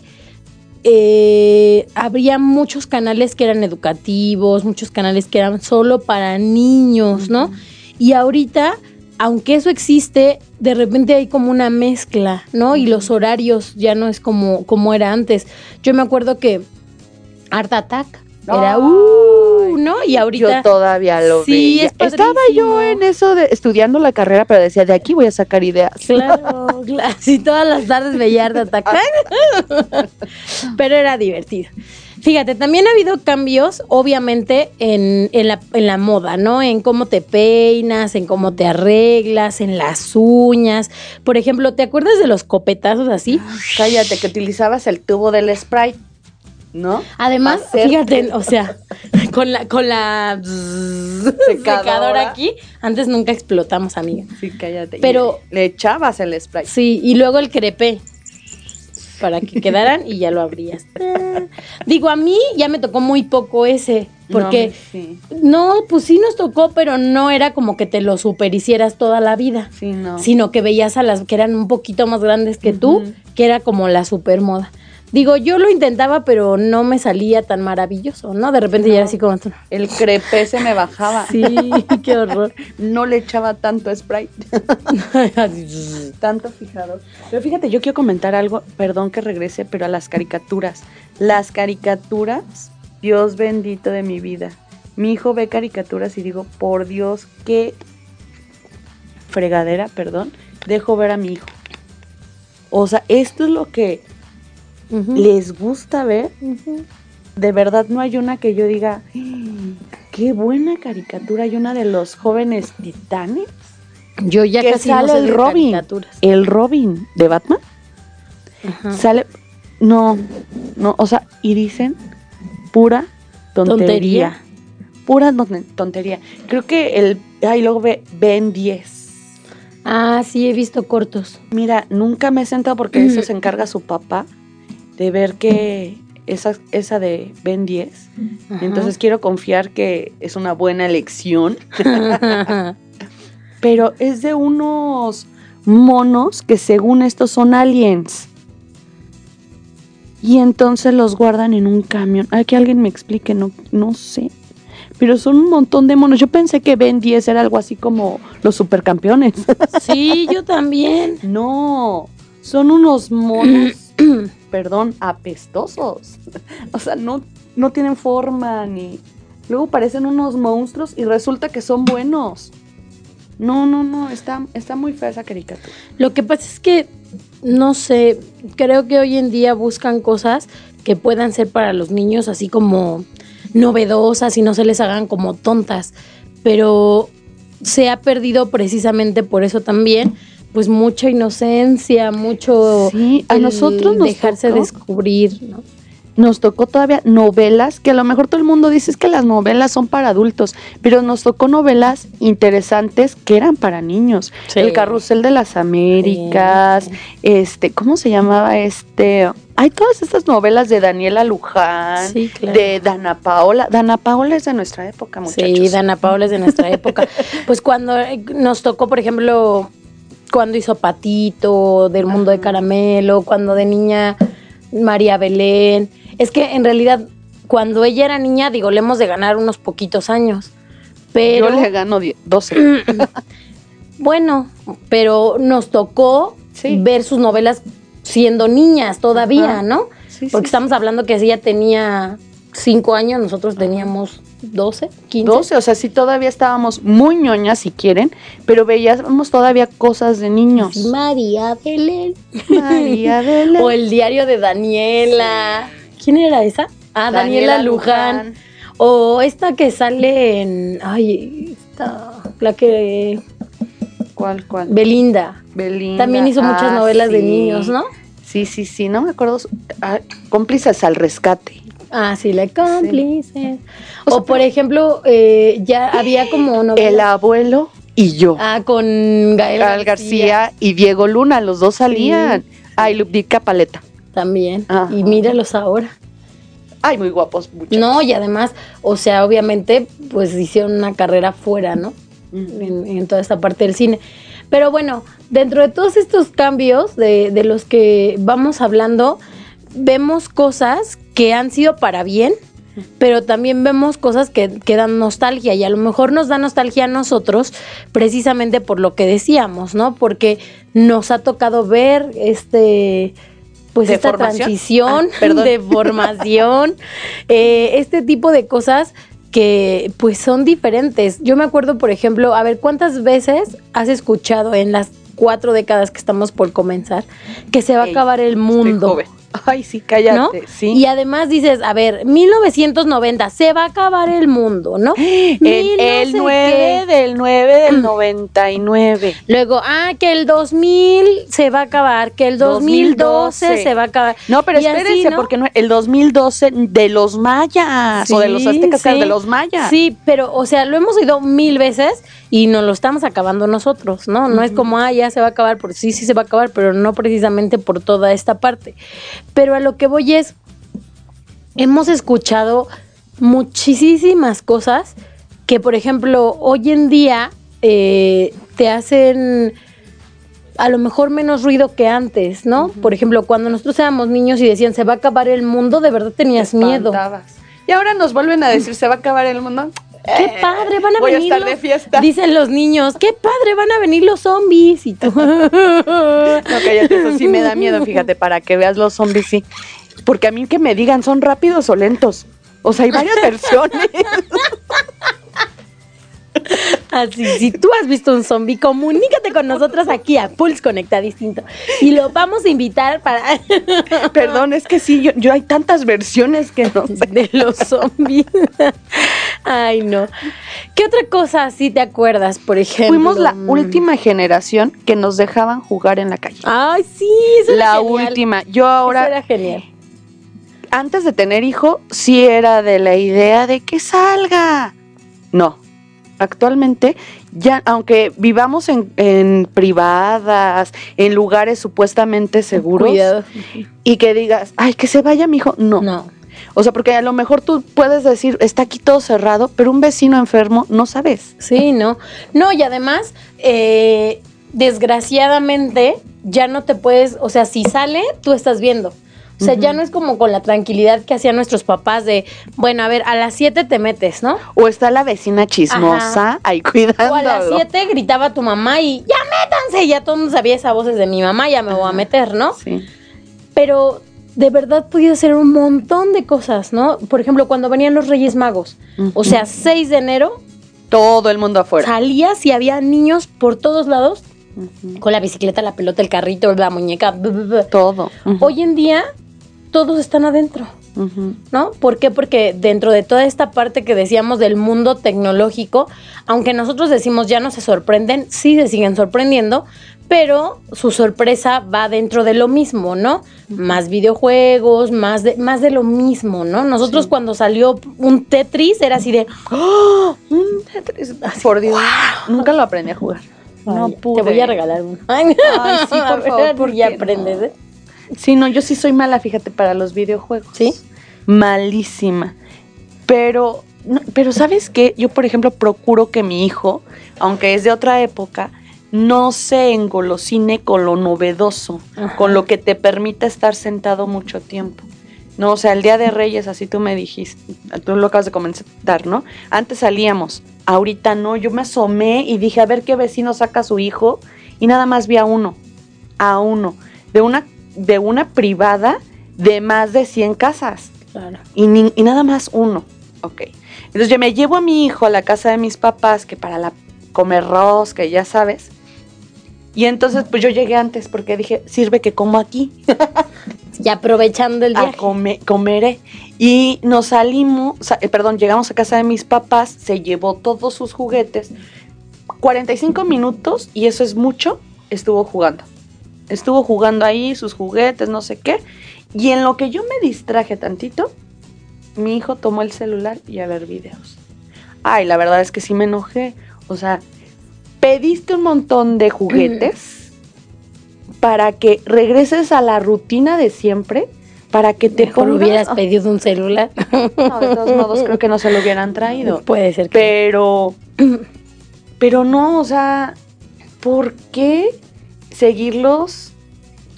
eh, habría muchos canales que eran educativos, muchos canales que eran solo para niños, ¿no? Y ahorita, aunque eso existe, de repente hay como una mezcla, ¿no? Y los horarios ya no es como, como era antes. Yo me acuerdo que Art Attack era, uh, ¿no? Y ahorita... Yo todavía lo Sí, veía. es Estaba yo en eso de estudiando la carrera, pero decía, de aquí voy a sacar ideas. Claro, claro. Sí, todas las tardes veía Art Attack. Pero era divertido. Fíjate, también ha habido cambios, obviamente, en, en la, en la moda, ¿no? En cómo te peinas, en cómo te arreglas, en las uñas. Por ejemplo, ¿te acuerdas de los copetazos así? Cállate, que utilizabas el tubo del Sprite, ¿no? Además, Hacerte- fíjate, o sea, con la, con la secadora. Secadora. aquí, antes nunca explotamos, amiga. Sí, cállate. Pero- Y le echabas el Sprite. Sí, y luego el crepé. Para que quedaran y ya lo abrías. Digo, a mí ya me tocó muy poco ese. Porque No, sí, no, pues sí nos tocó, pero no era como que te lo super hicieras toda la vida. sí, no. Sino que veías a las que eran un poquito más grandes que tú, que era como la super moda. Digo, yo lo intentaba, pero no me salía tan maravilloso, ¿no? De repente ya era así como. El crepé se me bajaba. Sí, qué horror. No le echaba tanto Sprite, tanto fijador. Pero fíjate, yo quiero comentar algo, perdón que regrese, pero a las caricaturas. Las caricaturas, Dios bendito de mi vida. Mi hijo ve caricaturas y digo, por Dios, qué fregadera, perdón, dejo ver a mi hijo. O sea, esto es lo que Les gusta ver. De verdad no hay una que yo diga, "Mm, qué buena caricatura. Hay una de los jóvenes titanes. Yo ya que casi sale no sé el Robin. El Robin de Batman. Ajá. Sale, no, no, o sea, y dicen pura tontería. Tontería. Pura ton- tontería. Creo que el, ay, luego ve Ben 10. Ah, sí, he visto cortos. Mira, nunca me he sentado porque eso se encarga su papá, de ver que esa, esa de Ben 10. Ajá. Entonces quiero confiar que es una buena elección. Pero es de unos monos que según estos son aliens. y entonces los guardan en un camión. Ay, que alguien me explique, no, no sé. Pero son un montón de monos. Yo pensé que Ben 10 era algo así como los supercampeones. Sí, yo también. No, son unos monos, perdón, apestosos. O sea, no, no tienen forma ni... Luego parecen unos monstruos y resulta que son buenos. No, no, no, está, está muy fea esa caricatura. Lo que pasa es que, no sé, creo que hoy en día buscan cosas que puedan ser para los niños así como novedosas y no se les hagan como tontas. Pero se ha perdido precisamente por eso también, pues mucha inocencia, mucho Sí, a nosotros nos dejarse tocó. descubrir, ¿no? Nos tocó todavía novelas, que a lo mejor todo el mundo dice es que las novelas son para adultos, pero nos tocó novelas interesantes que eran para niños. Sí. El Carrusel de las Américas, este, ¿cómo se llamaba este? Hay todas estas novelas de Daniela Luján, Sí, claro. de Dana Paola. Dana Paola es de nuestra época, muchachos. Sí, Dana Paola es de nuestra época. Pues cuando eh, nos tocó, por ejemplo, cuando hizo Patito, del mundo de caramelo, cuando de niña María Belén. Es que en realidad, cuando ella era niña, digo, le hemos de ganar unos poquitos años. Pero Yo le gano die- 12. bueno, pero nos tocó Sí. ver sus novelas siendo niñas todavía, Ajá. ¿no? Sí, Porque sí, estamos hablando que ella tenía cinco años, nosotros teníamos 12, 15. 12, o sea, sí todavía estábamos muy ñoñas si quieren, pero veíamos todavía cosas de niños. María Belén. María Belén. O el diario de Daniela. ¿Quién era esa? Ah, Daniela, Luján. O esta que sale en. Ay, esta. La que. ¿Cuál, cuál? Belinda. Belinda. También hizo muchas Ah, novelas de niños, ¿no? Sí, sí, sí, no me acuerdo. ah, cómplices al rescate. Ah, sí, la cómplice. O sea, O, por ejemplo, eh, ya había como El abuelo y yo. Ah, con Gael Gael García y Diego Luna, los dos salían. Ay, Lupita Paleta. También. Ajá. Y míralos ahora. Ay, muy guapos, muchachos. No, y además, o sea, obviamente, pues hicieron una carrera fuera, ¿no? En, en toda esta parte del cine. Pero bueno, dentro de todos estos cambios de, de los que vamos hablando, vemos cosas que han sido para bien, pero también vemos cosas que, que dan nostalgia y a lo mejor nos da nostalgia a nosotros precisamente por lo que decíamos, ¿no? Porque nos ha tocado ver este pues esta ¿Deformación? transición Ah, perdón. de formación, eh, este tipo de cosas que pues son diferentes. Yo me acuerdo, por ejemplo, a ver, ¿cuántas veces has escuchado en las cuatro décadas que estamos por comenzar que se va a Ey, acabar el Estoy mundo? joven. Ay, sí, cállate. ¿no? Sí. Y además dices, a ver, 1990, se va a acabar el mundo, ¿no? el, Mil no el sé 9 qué. del 9 del 99. Luego, ah, que el 2000 se va a acabar, que el 2012 2012 se va a acabar. No, pero Y así, espérense, ¿no? porque no, el 2012 de los mayas, o de los aztecas, sí. de los mayas. Sí, pero, o sea, lo hemos oído mil veces y nos lo estamos acabando nosotros, ¿no? No es como, ah, ya se va a acabar, porque sí, sí se va a acabar, pero no precisamente por toda esta parte. Pero a lo que voy es, hemos escuchado muchísimas cosas que, por ejemplo, hoy en día eh, te hacen a lo mejor menos ruido que antes, ¿no? Por ejemplo, cuando nosotros éramos niños y decían se va a acabar el mundo, de verdad tenías miedo. Y ahora nos vuelven a decir, ¿se va a acabar el mundo? ¡Qué Eh, padre! Van a voy a venir. estar de fiesta. Dicen los niños, ¡qué padre! Van a venir los zombies. Y tú. No, cállate, eso sí me da miedo, fíjate, para que veas los zombies, sí. Porque a mí que me digan, ¿son rápidos o lentos? O sea, hay varias versiones. Así, si tú has visto un zombie, comunícate con nosotros aquí a Pulse Conecta Distinto. Y lo vamos a invitar para. Perdón, es que sí, yo, yo hay tantas versiones que no sé. de los zombies. Ay, no. ¿Qué otra cosa así te acuerdas, por ejemplo? Fuimos la Mm. última generación que nos dejaban jugar en la calle. Ay, sí, eso era La genial. última. Yo Eso ahora, era genial. antes de tener hijo, sí era de la idea de que salga. No. Actualmente, ya, aunque vivamos en, en privadas, en lugares supuestamente seguros, Cuidado. y que digas, ay, que se vaya mi hijo, no. No. O sea, porque a lo mejor tú puedes decir, está aquí todo cerrado, pero un vecino enfermo no sabes. Sí, no. No, y además, eh, desgraciadamente, ya no te puedes, o sea, si sale, tú estás viendo. O sea, ya no es como con la tranquilidad que hacían nuestros papás de, bueno, a ver, a las 7 te metes, ¿no? O está la vecina chismosa Ajá. ahí cuidando. O a las 7 gritaba tu mamá y ya métanse, ya todo el mundo sabía esas voces de mi mamá, ya me voy a meter, ¿no? Sí. Pero de verdad podía hacer un montón de cosas, ¿no? Por ejemplo, cuando venían los Reyes Magos, o sea, 6 de enero, Todo el mundo afuera. salías y había niños por todos lados con la bicicleta, la pelota, el carrito, la muñeca. Todo. Ujú, Hoy en día todos están adentro. ¿no? ¿Por qué? Porque dentro de toda esta parte que decíamos del mundo tecnológico, aunque nosotros decimos ya no se sorprenden, sí se siguen sorprendiendo, pero su sorpresa va dentro de lo mismo, ¿no? Más videojuegos, más de, más de lo mismo, ¿no? Nosotros cuando salió un Tetris era así de, ¡Oh! Un Tetris. Por Dios. Nunca lo aprendí a jugar. No "Ay, pude. te voy a regalar uno. Ay, Ay, sí, por favor, ¿por ya qué aprendes, no? ¿eh? Sí, no, yo sí soy mala, fíjate, para los videojuegos. ¿Sí? Malísima. Pero, no, pero ¿sabes qué? Yo, por ejemplo, procuro que mi hijo, aunque es de otra época, no se engolosine con lo novedoso, Ajá. con lo que te permita estar sentado mucho tiempo. No, o sea, el Día de Reyes, así tú me dijiste, tú lo acabas de comentar, ¿no? Antes salíamos, ahorita no, yo me asomé y dije, a ver qué vecino saca a su hijo, y nada más vi a uno, a uno, de una, de una privada de más de 100 casas, Claro. y, ni- y nada más uno, ok. Entonces yo me llevo a mi hijo a la casa de mis papás, que para la comer rosca, ya sabes, y entonces pues yo llegué antes, porque dije, sirve que como aquí, Y aprovechando el a viaje. come- comeré. Y nos salimos, sa- eh, perdón, llegamos a casa de mis papás, se llevó todos sus juguetes. 45 minutos, y eso es mucho, estuvo jugando. Estuvo jugando ahí sus juguetes, no sé qué. Y en lo que yo me distraje tantito, mi hijo tomó el celular y a ver videos. Ay, la verdad es que sí me enojé. O sea, pediste un montón de juguetes para que regreses a la rutina de siempre, para que te Mejor pongas- hubieras pedido un celular. No, de todos modos creo que no se lo hubieran traído. Puede ser que. Pero, pero no, o sea, ¿por qué seguirlos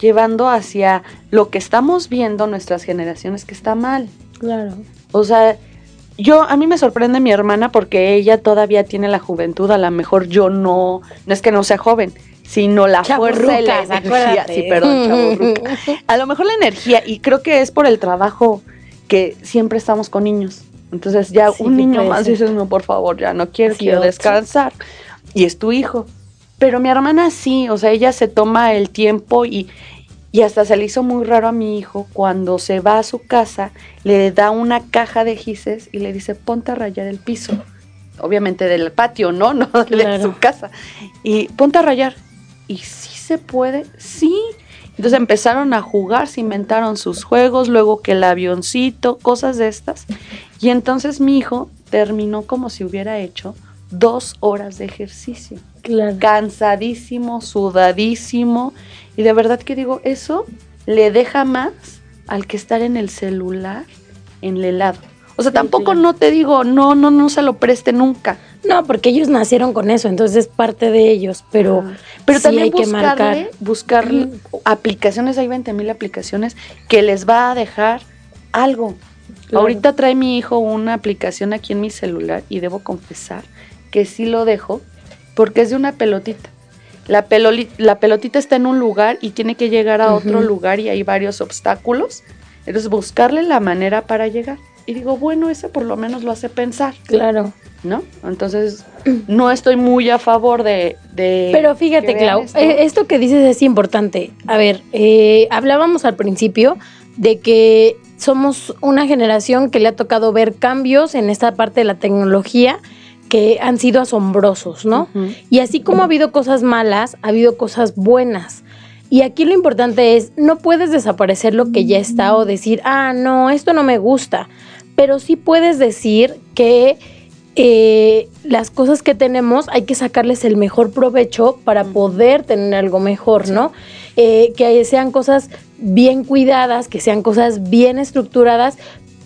llevando hacia lo que estamos viendo nuestras generaciones que está mal? Claro. O sea, yo, a mí me sorprende mi hermana porque ella todavía tiene la juventud, a lo mejor yo no, no es que no sea joven, sino la fuerza y la energía. Sí, perdón. A lo mejor la energía, y creo que es por el trabajo que siempre estamos con niños. Entonces ya Sí, un niño más dices, no, por favor, ya no quiero, Sí, quiero descansar. Y es tu hijo. Pero mi hermana sí, o sea, ella se toma el tiempo y, y hasta se le hizo muy raro a mi hijo cuando se va a su casa, le da una caja de gises y le dice, ponte a rayar el piso. Obviamente del patio, ¿no? No de Claro. su casa. Y ponte a rayar. ¿Y sí se puede? Sí. Entonces empezaron a jugar, se inventaron sus juegos, luego que el avioncito, cosas de estas. Y entonces mi hijo terminó como si hubiera hecho dos horas de ejercicio Claro. cansadísimo, sudadísimo. Y de verdad que digo, eso le deja más al que estar en el celular, en el helado. O sea, Sí, tampoco no te digo, no, no, no se lo preste nunca. No, porque ellos nacieron con eso, entonces es parte de ellos, pero, Pero sí también hay que marcar. buscar aplicaciones, hay 20 mil aplicaciones que les va a dejar algo. Claro. Ahorita trae mi hijo una aplicación aquí en mi celular y debo confesar que sí lo dejo porque es de una pelotita. La, peloli- la pelotita está en un lugar y tiene que llegar a otro Ujú. lugar y hay varios obstáculos. Entonces buscarle la manera para llegar. Y digo, bueno, ese por lo menos lo hace pensar, Claro. ¿no? Entonces no estoy muy a favor de... de Pero fíjate, Clau, esto. eh, esto que dices es importante. A ver, eh, hablábamos al principio de que somos una generación que le ha tocado ver cambios en esta parte de la tecnología que han sido asombrosos, ¿no? Y así como ha habido cosas malas, ha habido cosas buenas. Y aquí lo importante es, no puedes desaparecer lo que ya está o decir, ah, no, esto no me gusta. Pero sí puedes decir que eh, las cosas que tenemos hay que sacarles el mejor provecho para poder tener algo mejor, ¿no? Eh, que sean cosas bien cuidadas, que sean cosas bien estructuradas,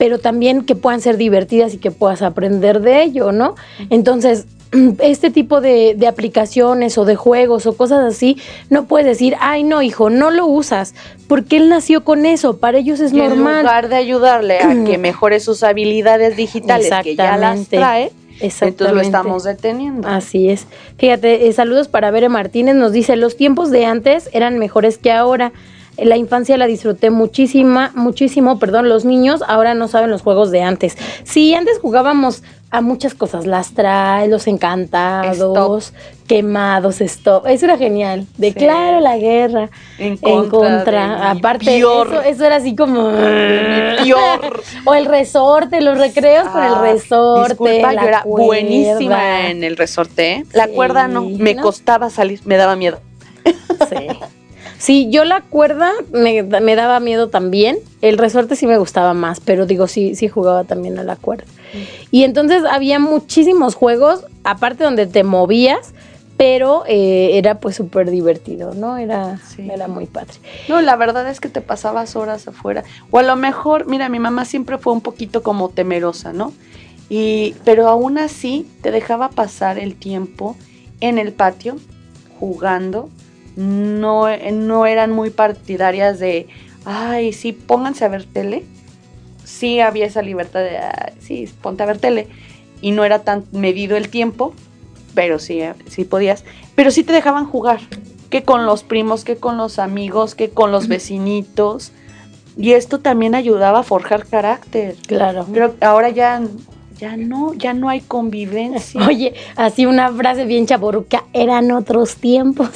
pero también que puedan ser divertidas y que puedas aprender de ello, ¿no? Entonces, este tipo de, de aplicaciones o de juegos o cosas así, no puedes decir, ay no, hijo, no lo usas, porque él nació con eso, para ellos es Y en normal. lugar de ayudarle a que mejore sus habilidades digitales, que ya las Exactamente. trae, entonces lo estamos deteniendo. Así es. Fíjate, eh, saludos para Bere Martínez. Nos dice, los tiempos de antes eran mejores que ahora. La infancia la disfruté muchísima, muchísimo, perdón, los niños ahora no saben los juegos de antes. Sí, antes jugábamos a muchas cosas, las trae, los encantados, quemados, stop. Eso era genial. Declaro la guerra. En En contra contra. de mi Aparte, eso, eso era así como. peor. o el resorte, los recreos con el Ah, resorte. Disculpa, la yo era cuerda. buenísima en el resorte. ¿eh? La Sí, cuerda no, me ¿no? costaba salir, me daba miedo. Sí. Sí, yo la cuerda me, me daba miedo también. El resorte sí me gustaba más, pero digo, sí, sí jugaba también a la cuerda. Y entonces había muchísimos juegos, aparte donde te movías, pero eh, era pues súper divertido, ¿no? Era, Sí. era muy padre. No, la verdad es que te pasabas horas afuera. O a lo mejor, mira, mi mamá siempre fue un poquito como temerosa, ¿no? Y, pero aún así te dejaba pasar el tiempo en el patio jugando. No, no eran muy partidarias de, ay, sí, pónganse a ver tele. Sí había esa libertad de, "Ay, sí, ponte a ver tele. Y no era tan medido el tiempo, pero sí, eh, sí podías. Pero sí te dejaban jugar que con los primos, que con los amigos, que con los vecinitos. Y esto también ayudaba a forjar carácter. Claro. Pero ahora ya, ya no, ya no hay convivencia. Oye, así una frase bien chaboruca, eran otros tiempos.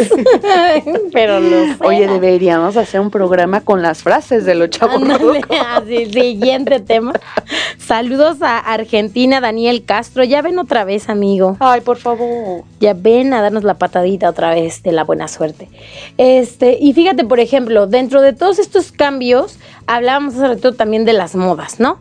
pero los Oye, deberíamos hacer un programa con las frases de los. Ándale, así, siguiente tema. Saludos a Argentina, Daniel Castro. Ya ven otra vez, amigo. Ay, por favor. Ya ven a darnos la patadita otra vez de la buena suerte. Este, y fíjate, por ejemplo, dentro de todos estos cambios, hablábamos hace rato también de las modas, ¿no?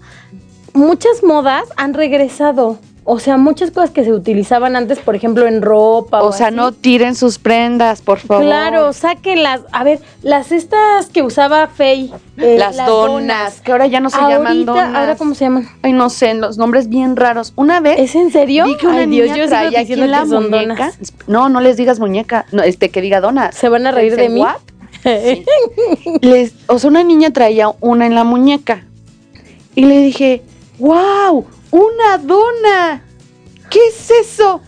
Muchas modas han regresado. O sea, muchas cosas que se utilizaban antes, por ejemplo, en ropa. O sea, así. no tiren sus prendas, por favor. Claro, sáquenlas. A ver, las estas que usaba Fey. eh, Las, donas, que ahora ya no se llaman donas. ¿ahora cómo se llaman? Ay, no sé, los nombres bien raros. Una vez ¿Es en serio? vi que una Ay, niña Dios, yo traía aquí en la que son muñeca. donas. No, no les digas muñeca, no, este que diga donas. ¿Se van a reír de mí? "What?". Sí. Les- o sea, una niña traía una en la muñeca. Y le dije, wow, una dona. ¿Qué es eso?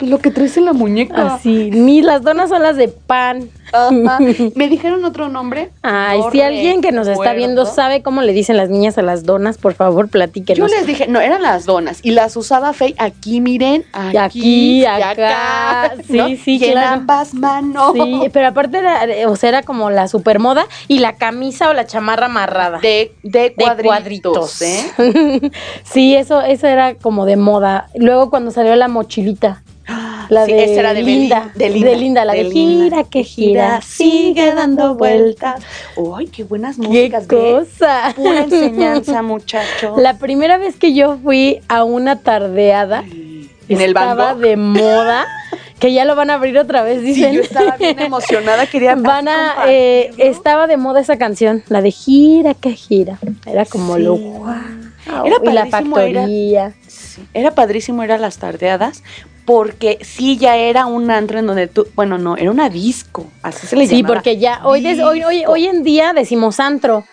Lo que traes en la muñeca. Así, mis las donas son las de pan. Me dijeron otro nombre. Ay, si alguien que nos está viendo sabe cómo le dicen las niñas a las donas, por favor, Yo platíquenos. les dije, no, eran las donas. Y las usaba Fey aquí, miren, aquí, Y aquí, acá. Sí, ¿no? sí, y en claro. ambas manos. Sí, pero aparte era, eh, o sea, era como la supermoda y la camisa o la chamarra amarrada. De, de de cuadritos, cuadritos. ¿eh? sí, eso, eso era como de moda. Luego cuando salió la mochilita. La Sí, de, esa era de Linda, de Linda, la de, gira que gira, sigue dando vueltas. ¡Ay, qué buenas ¡Qué músicas! ¿ves? cosa! Pura enseñanza, muchachos. La primera vez que yo fui a una tardeada, en estaba de moda, que ya lo van a abrir otra vez, Sí, dicen. yo estaba bien emocionada, quería Van a, eh, estaba de moda esa canción, la de gira que gira. Era como Sí. lo. Era y la era-. Sí, Era padrísimo, era las tardeadas, porque sí ya era un antro en donde tú, bueno, no, era una disco, así se le Sí, llamaba. porque ya hoy, des- hoy, hoy en día decimos antro,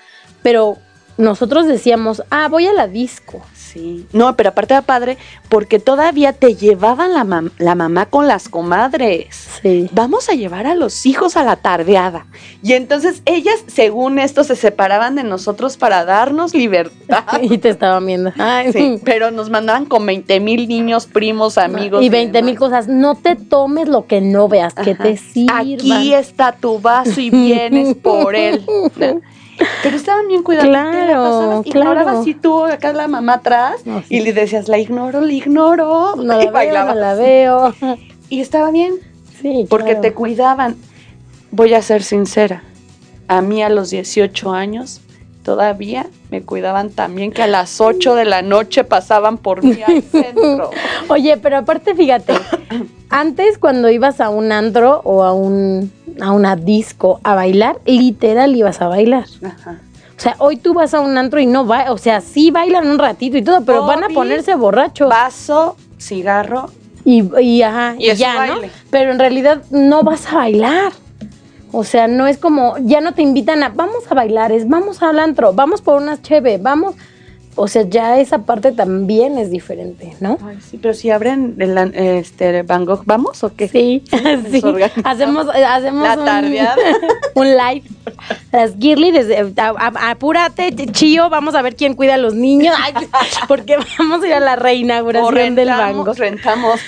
pero nosotros decíamos, ah, voy a la disco. Sí. No, pero aparte era padre porque todavía te llevaban la, mam- la mamá con las comadres. Sí. Vamos a llevar a los hijos a la tardeada. Y entonces ellas, según esto, se separaban de nosotros para darnos libertad. y te estaban viendo. Ay, Sí, pero nos mandaban con 20 mil niños, primos, amigos. y 20 mil cosas. No te tomes lo que no veas, que te sirva. Aquí está tu vaso y vienes por él. Pero estaban bien cuidados. Claro, te la claro. y tú acá la mamá atrás No, sí. y le decías, la ignoro, la ignoro. No y la veo, bailabas. no la veo. Y estaba bien, Sí, porque claro. te cuidaban. Voy a ser sincera, a mí a los 18 años todavía me cuidaban también que a las 8 de la noche pasaban por mí al centro. Oye, pero aparte, fíjate, antes cuando ibas a un antro o a un a una disco a bailar, literal ibas a bailar. Ajá. O sea, hoy tú vas a un antro y no va, o sea, sí bailan un ratito y todo, pero van a ponerse borrachos. Vaso, cigarro, y, y, ajá, Y y, ya, ¿no? baile. Pero en realidad no vas a bailar. O sea, no es como, ya no te invitan a, vamos a bailar, es vamos al antro, vamos por unas cheve, vamos. O sea, ya esa parte también es diferente, ¿no? Ay, sí, pero si abren el, este Van Gogh, ¿vamos o qué? Sí, sí. Hacemos, eh, hacemos La un, tardeada. un live. Las Girly, desde, a- a- apúrate, Chío, vamos a ver quién cuida a los niños. Ay, porque vamos a ir a la reinauguración del banco. rentamos,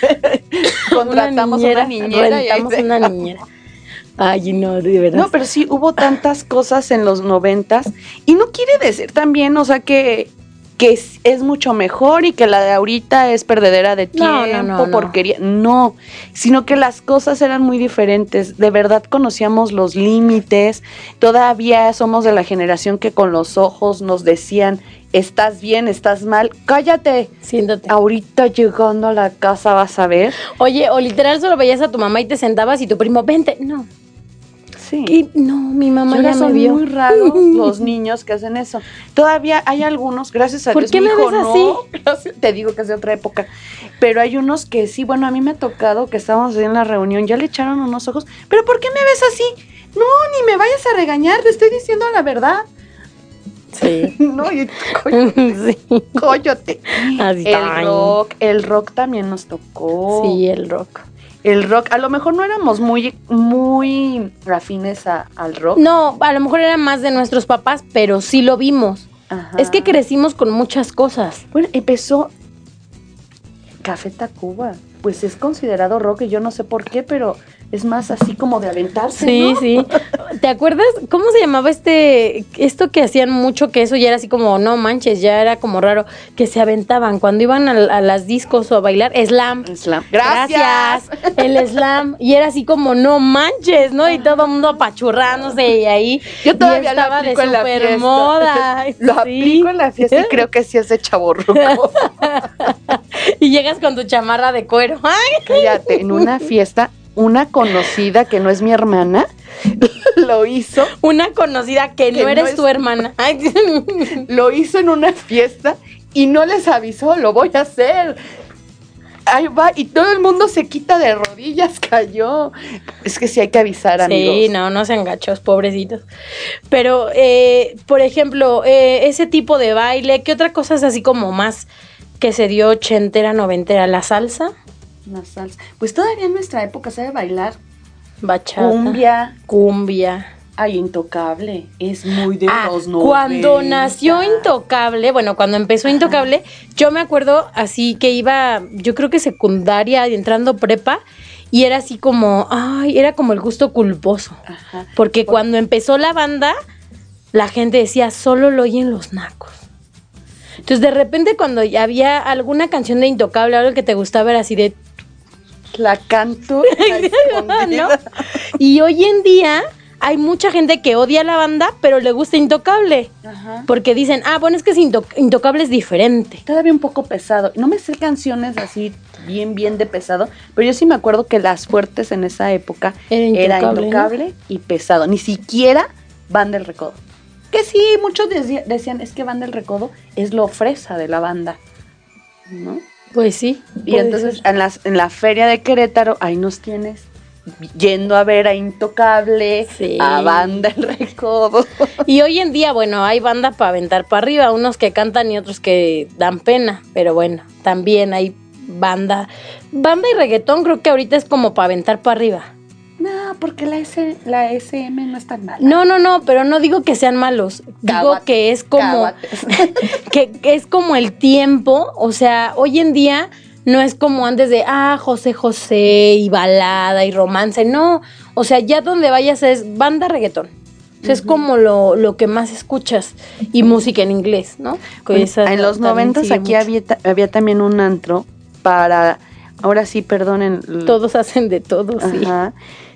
contratamos una niñera. y ahí rentamos una niñera. Ay, no, de verdad. No, pero sí hubo tantas cosas en los noventas y no quiere decir también, o sea, que, que es, es mucho mejor y que la de ahorita es perdedera de tiempo, No, no, no, no. porquería. No, sino que las cosas eran muy diferentes. De verdad conocíamos los límites. Todavía somos de la generación que con los ojos nos decían, estás bien, estás mal, cállate. Siéntate. Ahorita llegando a la casa vas a ver. Oye, o literal solo veías a tu mamá y te sentabas y tu primo, vente. No. Sí. ¿Qué? No, mi mamá ya me son vio. muy raros los niños que hacen eso. Todavía hay algunos, gracias a ¿Por Dios. qué mi me hijo ves no, así? te digo que es de otra época. Pero hay unos que sí, bueno, a mí me ha tocado que estábamos en la reunión, ya le echaron unos ojos. ¿Pero por qué me ves así? No, ni me vayas a regañar, te estoy diciendo la verdad. Sí. No, y coño- sí. cóyote. Así El rock, el rock también nos tocó. Sí, el rock. El rock, a lo mejor no éramos muy, muy afines a- al rock. No, a lo mejor era más de nuestros papás, pero sí lo vimos. Ajá. Es que crecimos con muchas cosas. Bueno, empezó Café Tacuba. Pues es considerado rock y yo no sé por qué, pero es más así como de aventarse. Sí, ¿no? sí. ¿Te acuerdas cómo se llamaba este esto que hacían mucho que eso ya era así como no manches, ya era como raro que se aventaban cuando iban a, a las discos o a bailar slam. Slam. Gracias. El slam y era así como no manches, ¿no? Y todo el mundo apachurrándose y ahí Yo todavía lo estaba de aplico en la fiesta. moda. Lo Sí. aplico en la fiesta y creo que sí es de chaborruco. Y llegas con tu chamarra de cuero. Ay, Cállate, en una fiesta, una conocida que no es mi hermana, lo hizo, una conocida que, Que no eres no es- tu hermana. Lo hizo en una fiesta y no les avisó, lo voy a hacer. Ahí va, y todo el mundo se quita de rodillas, cayó. Es que sí hay que avisar, amigos. Sí, no, no sean gachos, pobrecitos. Pero, eh, por ejemplo, eh, ese tipo de baile, ¿qué otra cosa es así como más que se dio ochentera, noventera? La salsa, Una salsa. Pues todavía en nuestra época sabe bailar bachata, cumbia. cumbia. Ay, intocable. Es muy de Ah, los cuando 90. nació Intocable, bueno, cuando empezó Intocable, yo me acuerdo así que iba, yo creo que secundaria y entrando prepa, y era así como, ay, era como el gusto culposo. Ajá. Porque cuando empezó la banda, la gente decía, solo lo oyen los nacos. Entonces, de repente, cuando ya había alguna canción de Intocable, algo que te gustaba, era así de. La canto. ¿no? Y hoy en día hay mucha gente que odia la banda, pero le gusta Intocable. Ajá. Porque dicen, ah, bueno, es que es Into- Intocable es diferente. Todavía un poco pesado. No me sé canciones así bien, bien de pesado, pero yo sí me acuerdo que las fuertes en esa época Era era Intocable, intocable, y pesado. Ni siquiera Van del Recodo. Que sí, muchos decía- decían, es que Van del Recodo es lo fresa de la banda. ¿No? Pues sí. Y entonces en, las, en la feria de Querétaro, ahí nos tienes yendo a ver a Intocable, Sí. a Banda el Recodo. Y hoy en día, bueno, hay banda para aventar para arriba, unos que cantan y otros que dan pena, pero bueno, también hay banda. Banda y reggaetón creo que ahorita es como para aventar para arriba. No, porque la, S, la SM no es tan mala. No, no, no, pero no digo que sean malos. Digo que es como que, que es como el tiempo, o sea, hoy en día no es como antes de ah, José José y balada y romance, no, o sea, ya donde vayas es banda reggaetón. O sea, es como lo, lo que más escuchas y música en inglés, ¿no? Esa en los también noventas aquí había, había también un antro para, ahora sí, perdonen. todos hacen de todo, sí.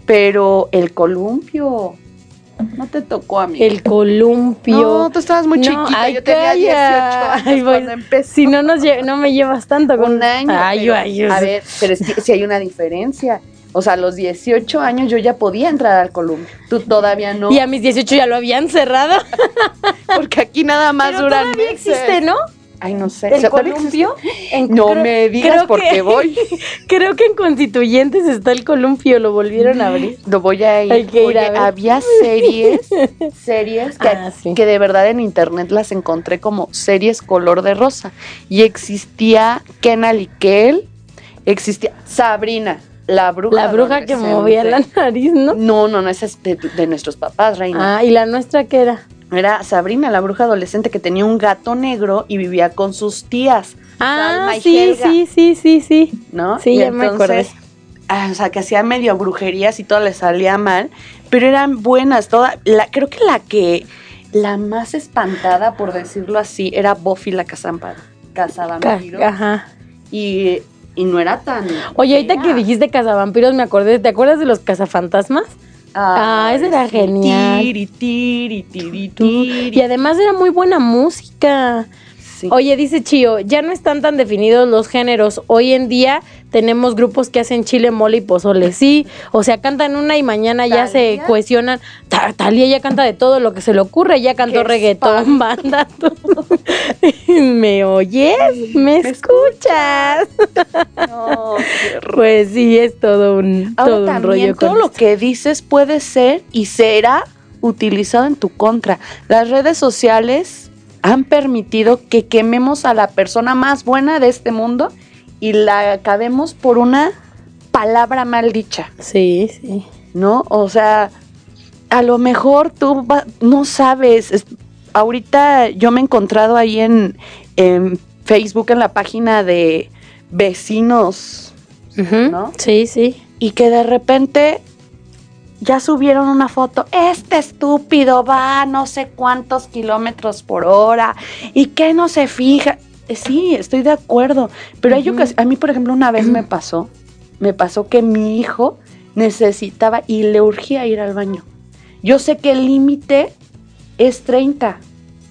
Pero el columpio, no te tocó a mí. El columpio. No, tú estabas muy No, chiquita, ay, yo tenía calla. 18 años Ay, cuando empecé. Si no nos lle- no me llevas tanto con un año. Ay, pero- ay, a ver, pero es que si hay una diferencia. O sea, a los 18 años yo ya podía entrar al columpio. Tú todavía no. Y a mis 18 ya lo habían cerrado. Porque aquí nada más Pero duran todavía meses. existe, ¿no? Ay, no sé. ¿El ¿Se puede columpio? En- No creo- me digas por qué voy. Creo que en Constituyentes está el columpio, lo volvieron a abrir. Lo voy a ir. Hay que ir Oye, a ver. había series, series que, Ah, sí. que de verdad en internet las encontré como series color de rosa. Y existía Kenal y Kel, existía Sabrina, la bruja. La bruja que movía la nariz, ¿no? No, no, no, esa es de, de nuestros papás, reina. Ah, ¿y la nuestra qué era? Era Sabrina, la bruja adolescente que tenía un gato negro y vivía con sus tías. Ah, Salma y sí, sí, sí, sí, sí. ¿no? Sí, Y ya me acordé. ah, o sea, que hacía medio brujerías y todo le salía mal, pero eran buenas. Toda, la, creo que la que, la más espantada, por decirlo así, era Buffy la cazampa- Ca- cazavampiro. Ajá. Y, y no era tan. Oye, ahorita que dijiste cazavampiros me acordé, ¿te acuerdas de los cazafantasmas? Ah, ese era genial. Tiri, tiri, tiri, Y además era muy buena música. Sí. Oye, dice Chío, ya no están tan definidos los géneros. Hoy en día tenemos grupos que hacen chile, mole y pozole. Sí, o sea, cantan una y mañana ya se cohesionan. Ta- Talía ya canta de todo lo que se le ocurre. Ya cantó reggaetón, banda. todo. ¿Me oyes? ¿Me, escuchas? No. Pues sí, es todo un, Ahora todo un rollo todo con lo esto. que dices puede ser y será utilizado en tu contra. Las redes sociales han permitido que quememos a la persona más buena de este mundo y la acabemos por una palabra mal dicha, Sí, sí. ¿no? O sea, a lo mejor tú no sabes. es- ahorita yo me he encontrado ahí en, en Facebook en la página de vecinos. ¿No? Sí, sí. y que de repente ya subieron una foto, este estúpido va a no sé cuántos kilómetros por hora y que no se fija. Eh, Sí, estoy de acuerdo, pero hay Ujú. ocas- a mí por ejemplo una vez me pasó, me pasó que mi hijo necesitaba y le urgía ir al baño. Yo sé que el límite es 30,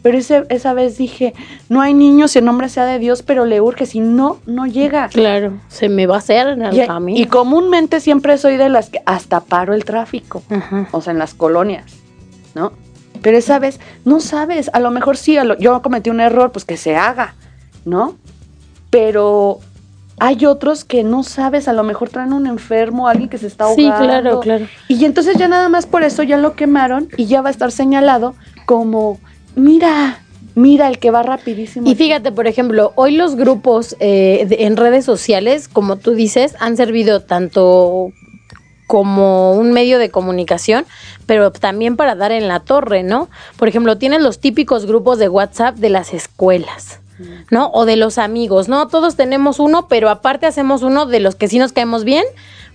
pero ese- esa vez dije, no hay niños, en nombre sea de Dios, pero le urge, si no, no llega. Claro, se me va a hacer en el Y, camino. y comúnmente siempre soy de las que hasta paro el tráfico, Ajá. o sea, en las colonias, ¿no? Pero esa vez, no sabes, a lo mejor sí, lo- yo cometí un error, pues que se haga, ¿no? Pero hay otros que no sabes, a lo mejor traen un enfermo, alguien que se está Sí, ahogando. claro, claro. Y entonces ya nada más por eso ya lo quemaron y ya va a estar señalado como, mira, mira el que va rapidísimo. Y fíjate, por ejemplo, hoy los grupos eh, de- en redes sociales, como tú dices, han servido tanto como un medio de comunicación, pero también para dar en la torre, ¿no? Por ejemplo, tienes los típicos grupos de WhatsApp de las escuelas, ¿no? O de los amigos, ¿no? Todos tenemos uno, pero aparte hacemos uno de los que sí nos caemos bien,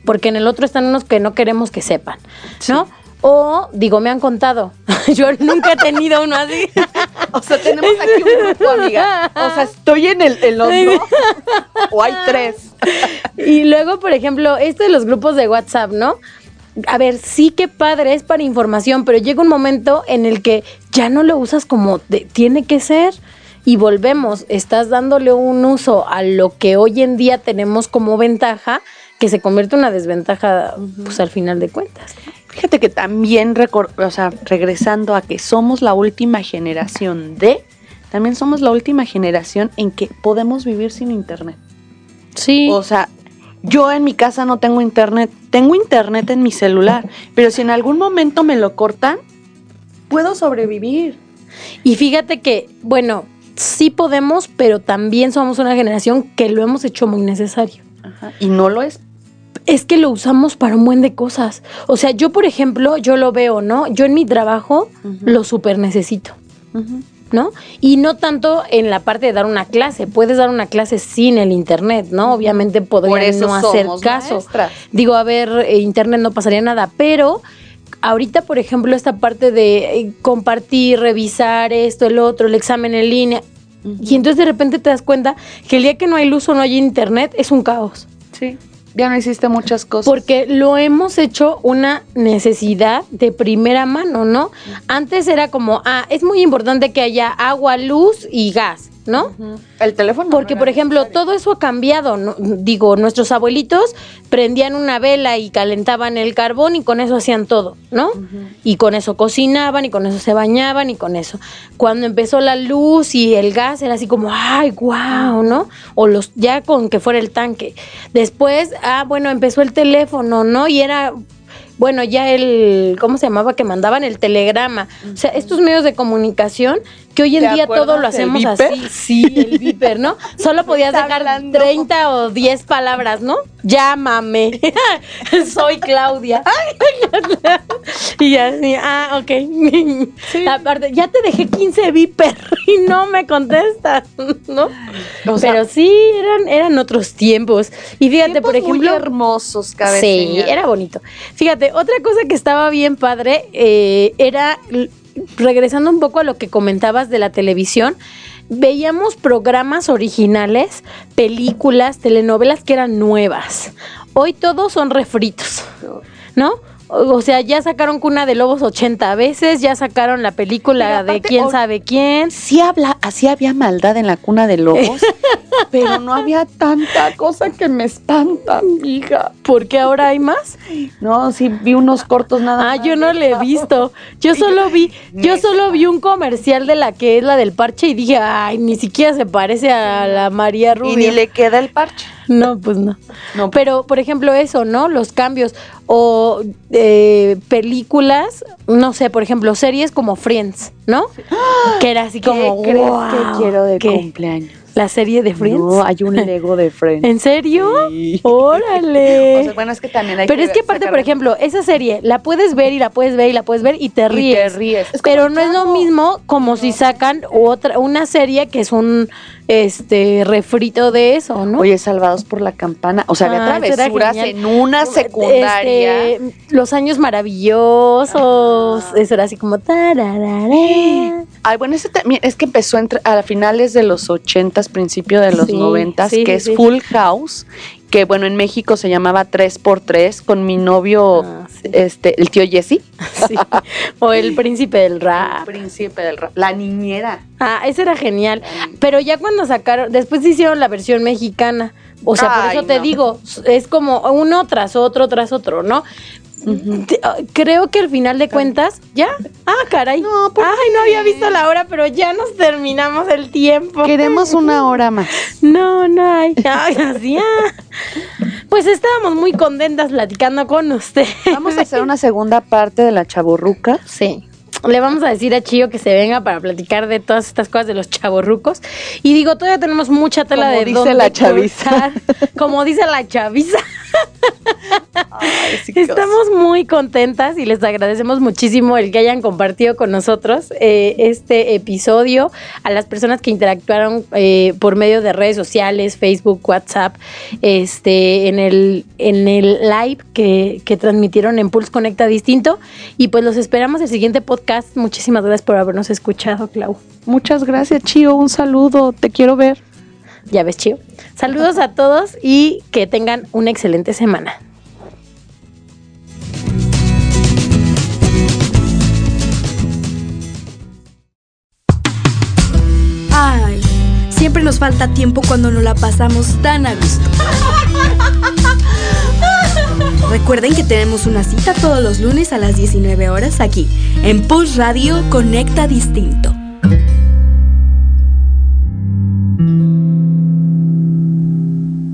porque en el otro están unos que no queremos que sepan, ¿no? O, digo, me han contado, yo nunca he tenido uno así. O sea, tenemos aquí un grupo, amiga. O sea, estoy en, el, dos. O hay tres. Y luego, por ejemplo, este de los grupos de WhatsApp, ¿no? A ver, sí que padre es para información, pero llega un momento en el que ya no lo usas como tiene que ser. Y volvemos, estás dándole un uso a lo que hoy en día tenemos como ventaja, que se convierte en una desventaja, pues al final de cuentas. Fíjate que también, o sea, regresando a que somos la última generación de, también somos la última generación en que podemos vivir sin internet. Sí. O sea, yo en mi casa no tengo internet, tengo internet en mi celular, pero si en algún momento me lo cortan, puedo sobrevivir. Y fíjate que, bueno, sí podemos, pero también somos una generación que lo hemos hecho muy necesario. Ajá, Y no lo es. Es que lo usamos para un buen de cosas. O sea, yo, por ejemplo, yo lo veo, ¿no? Yo en mi trabajo lo super necesito, ¿no? Y no tanto en la parte de dar una clase. Puedes dar una clase sin el internet, ¿no? Obviamente podría Por eso no hacer caso. maestras. Digo, a ver, eh, internet no pasaría nada, pero ahorita, por ejemplo, esta parte de eh, compartir, revisar esto, el otro, el examen en línea. Y entonces de repente te das cuenta que el día que no hay luz o no hay internet es un caos. Sí. Ya no hiciste muchas cosas. Porque lo hemos hecho una necesidad de primera mano, ¿no? Antes era como, ah, es muy importante que haya agua, luz y gas, ¿no? El teléfono. Porque, no por ejemplo, necesario. todo eso ha cambiado. ¿no? Digo, nuestros abuelitos prendían una vela y calentaban el carbón y con eso hacían todo, ¿no? Y con eso cocinaban y con eso se bañaban y con eso. Cuando empezó la luz y el gas era así como, ay, wow, ¿no? O los, ya con que fuera el tanque. Después, ah, bueno, empezó el teléfono, ¿no? Y era bueno, ya el, ¿cómo se llamaba? Que mandaban el telegrama. O sea, estos medios de comunicación que hoy en ¿Te día todo lo hacemos así. Sí, el viper, ¿no? Solo podías dejar hablando. 30 o 10 palabras, ¿no? Llámame. Soy Claudia. y así, ah, ok. Aparte, ya te dejé 15 viper y no me contestas, ¿no? O sea, Pero sí, eran, eran otros tiempos. Y fíjate, por tiempos muy ejemplo. hermosos, cabe Sí, era bonito. Fíjate, otra cosa que estaba bien padre eh, era, regresando un poco a lo que comentabas de la televisión, veíamos programas originales, películas, telenovelas que eran nuevas. Hoy todos son refritos, ¿no? O sea, ya sacaron Cuna de Lobos 80 veces, ya sacaron la película de quién sabe quién. Sí, habla, así había maldad en la cuna de lobos, pero no había tanta cosa que me espanta, hija. ¿Por qué ahora hay más? No, sí, vi unos cortos nada Ah, más. yo no le he visto. Yo solo vi, yo solo vi un comercial de la que es la del parche y dije, ay, ni siquiera se parece a la María Rubio. Y ni le queda el parche. No, pues no. No, Pero, por ejemplo, eso, ¿no? Los cambios. O eh, películas, no sé, por ejemplo, series como Friends, ¿no? Que era así como, ¿Qué crees "Wow", que quiero de ¿qué? cumpleaños? La serie de Friends. No, hay un Lego de Friends. ¿En serio? Sí. Órale. O sea, bueno, es que también hay Pero que es que aparte, sacar- por ejemplo, esa serie la puedes ver y la puedes ver y la puedes ver y te Y ríes. te ríes. Es Pero no es lo mismo como si sacan otra una serie que es un este refrito de eso, ¿no? Oye, Salvados por la Campana. O sea, había Ah, travesuras en una secundaria. Este, los años maravillosos. Eso era así como tararara. Ay, bueno, ese también es que empezó entre, a finales de los ochentas, principio de los Sí, noventas, sí, que sí, es. Full House, que bueno, en México se llamaba 3x3 con mi novio, Ah. Este, el tío Jesse. Sí. O el príncipe del rap. príncipe del rap. La niñera. Ah, ese era genial. Pero ya cuando sacaron, después hicieron la versión mexicana. O sea, por eso te no. digo, es como uno tras otro, tras otro, ¿no? Ah, Creo que al final de cuentas, ya. Ah, caray. No, ¿por Ay, no había visto la hora, pero ya nos terminamos el tiempo. Queremos una hora más. No, no hay. Ay, así, ah. Pues estábamos muy contentas platicando con usted. Vamos a hacer una segunda parte de la chaborruca. Sí. Le vamos a decir a Chío que se venga para platicar de todas estas cosas de los chavorrucos. Y digo, todavía tenemos mucha tela Como de dice dónde la chaviza. cortar. Como dice la chaviza. Ay, sí, Estamos muy contentas y les agradecemos muchísimo el que hayan compartido con nosotros eh, este episodio, a las personas que interactuaron eh, por medio de redes sociales, Facebook, WhatsApp, este, en el, en el live que, que transmitieron en Pulse Conecta Distinto. Y pues los esperamos el siguiente podcast. Muchísimas gracias por habernos escuchado, Clau. Muchas gracias, Chío. Un saludo. Te quiero ver. Ya ves, Chío. Saludos a todos y que tengan una excelente semana. Ay, siempre nos falta tiempo cuando nos la pasamos tan a gusto. Recuerden que tenemos una cita todos los lunes a las 19 horas aquí, en Pulse Radio Conecta Distinto.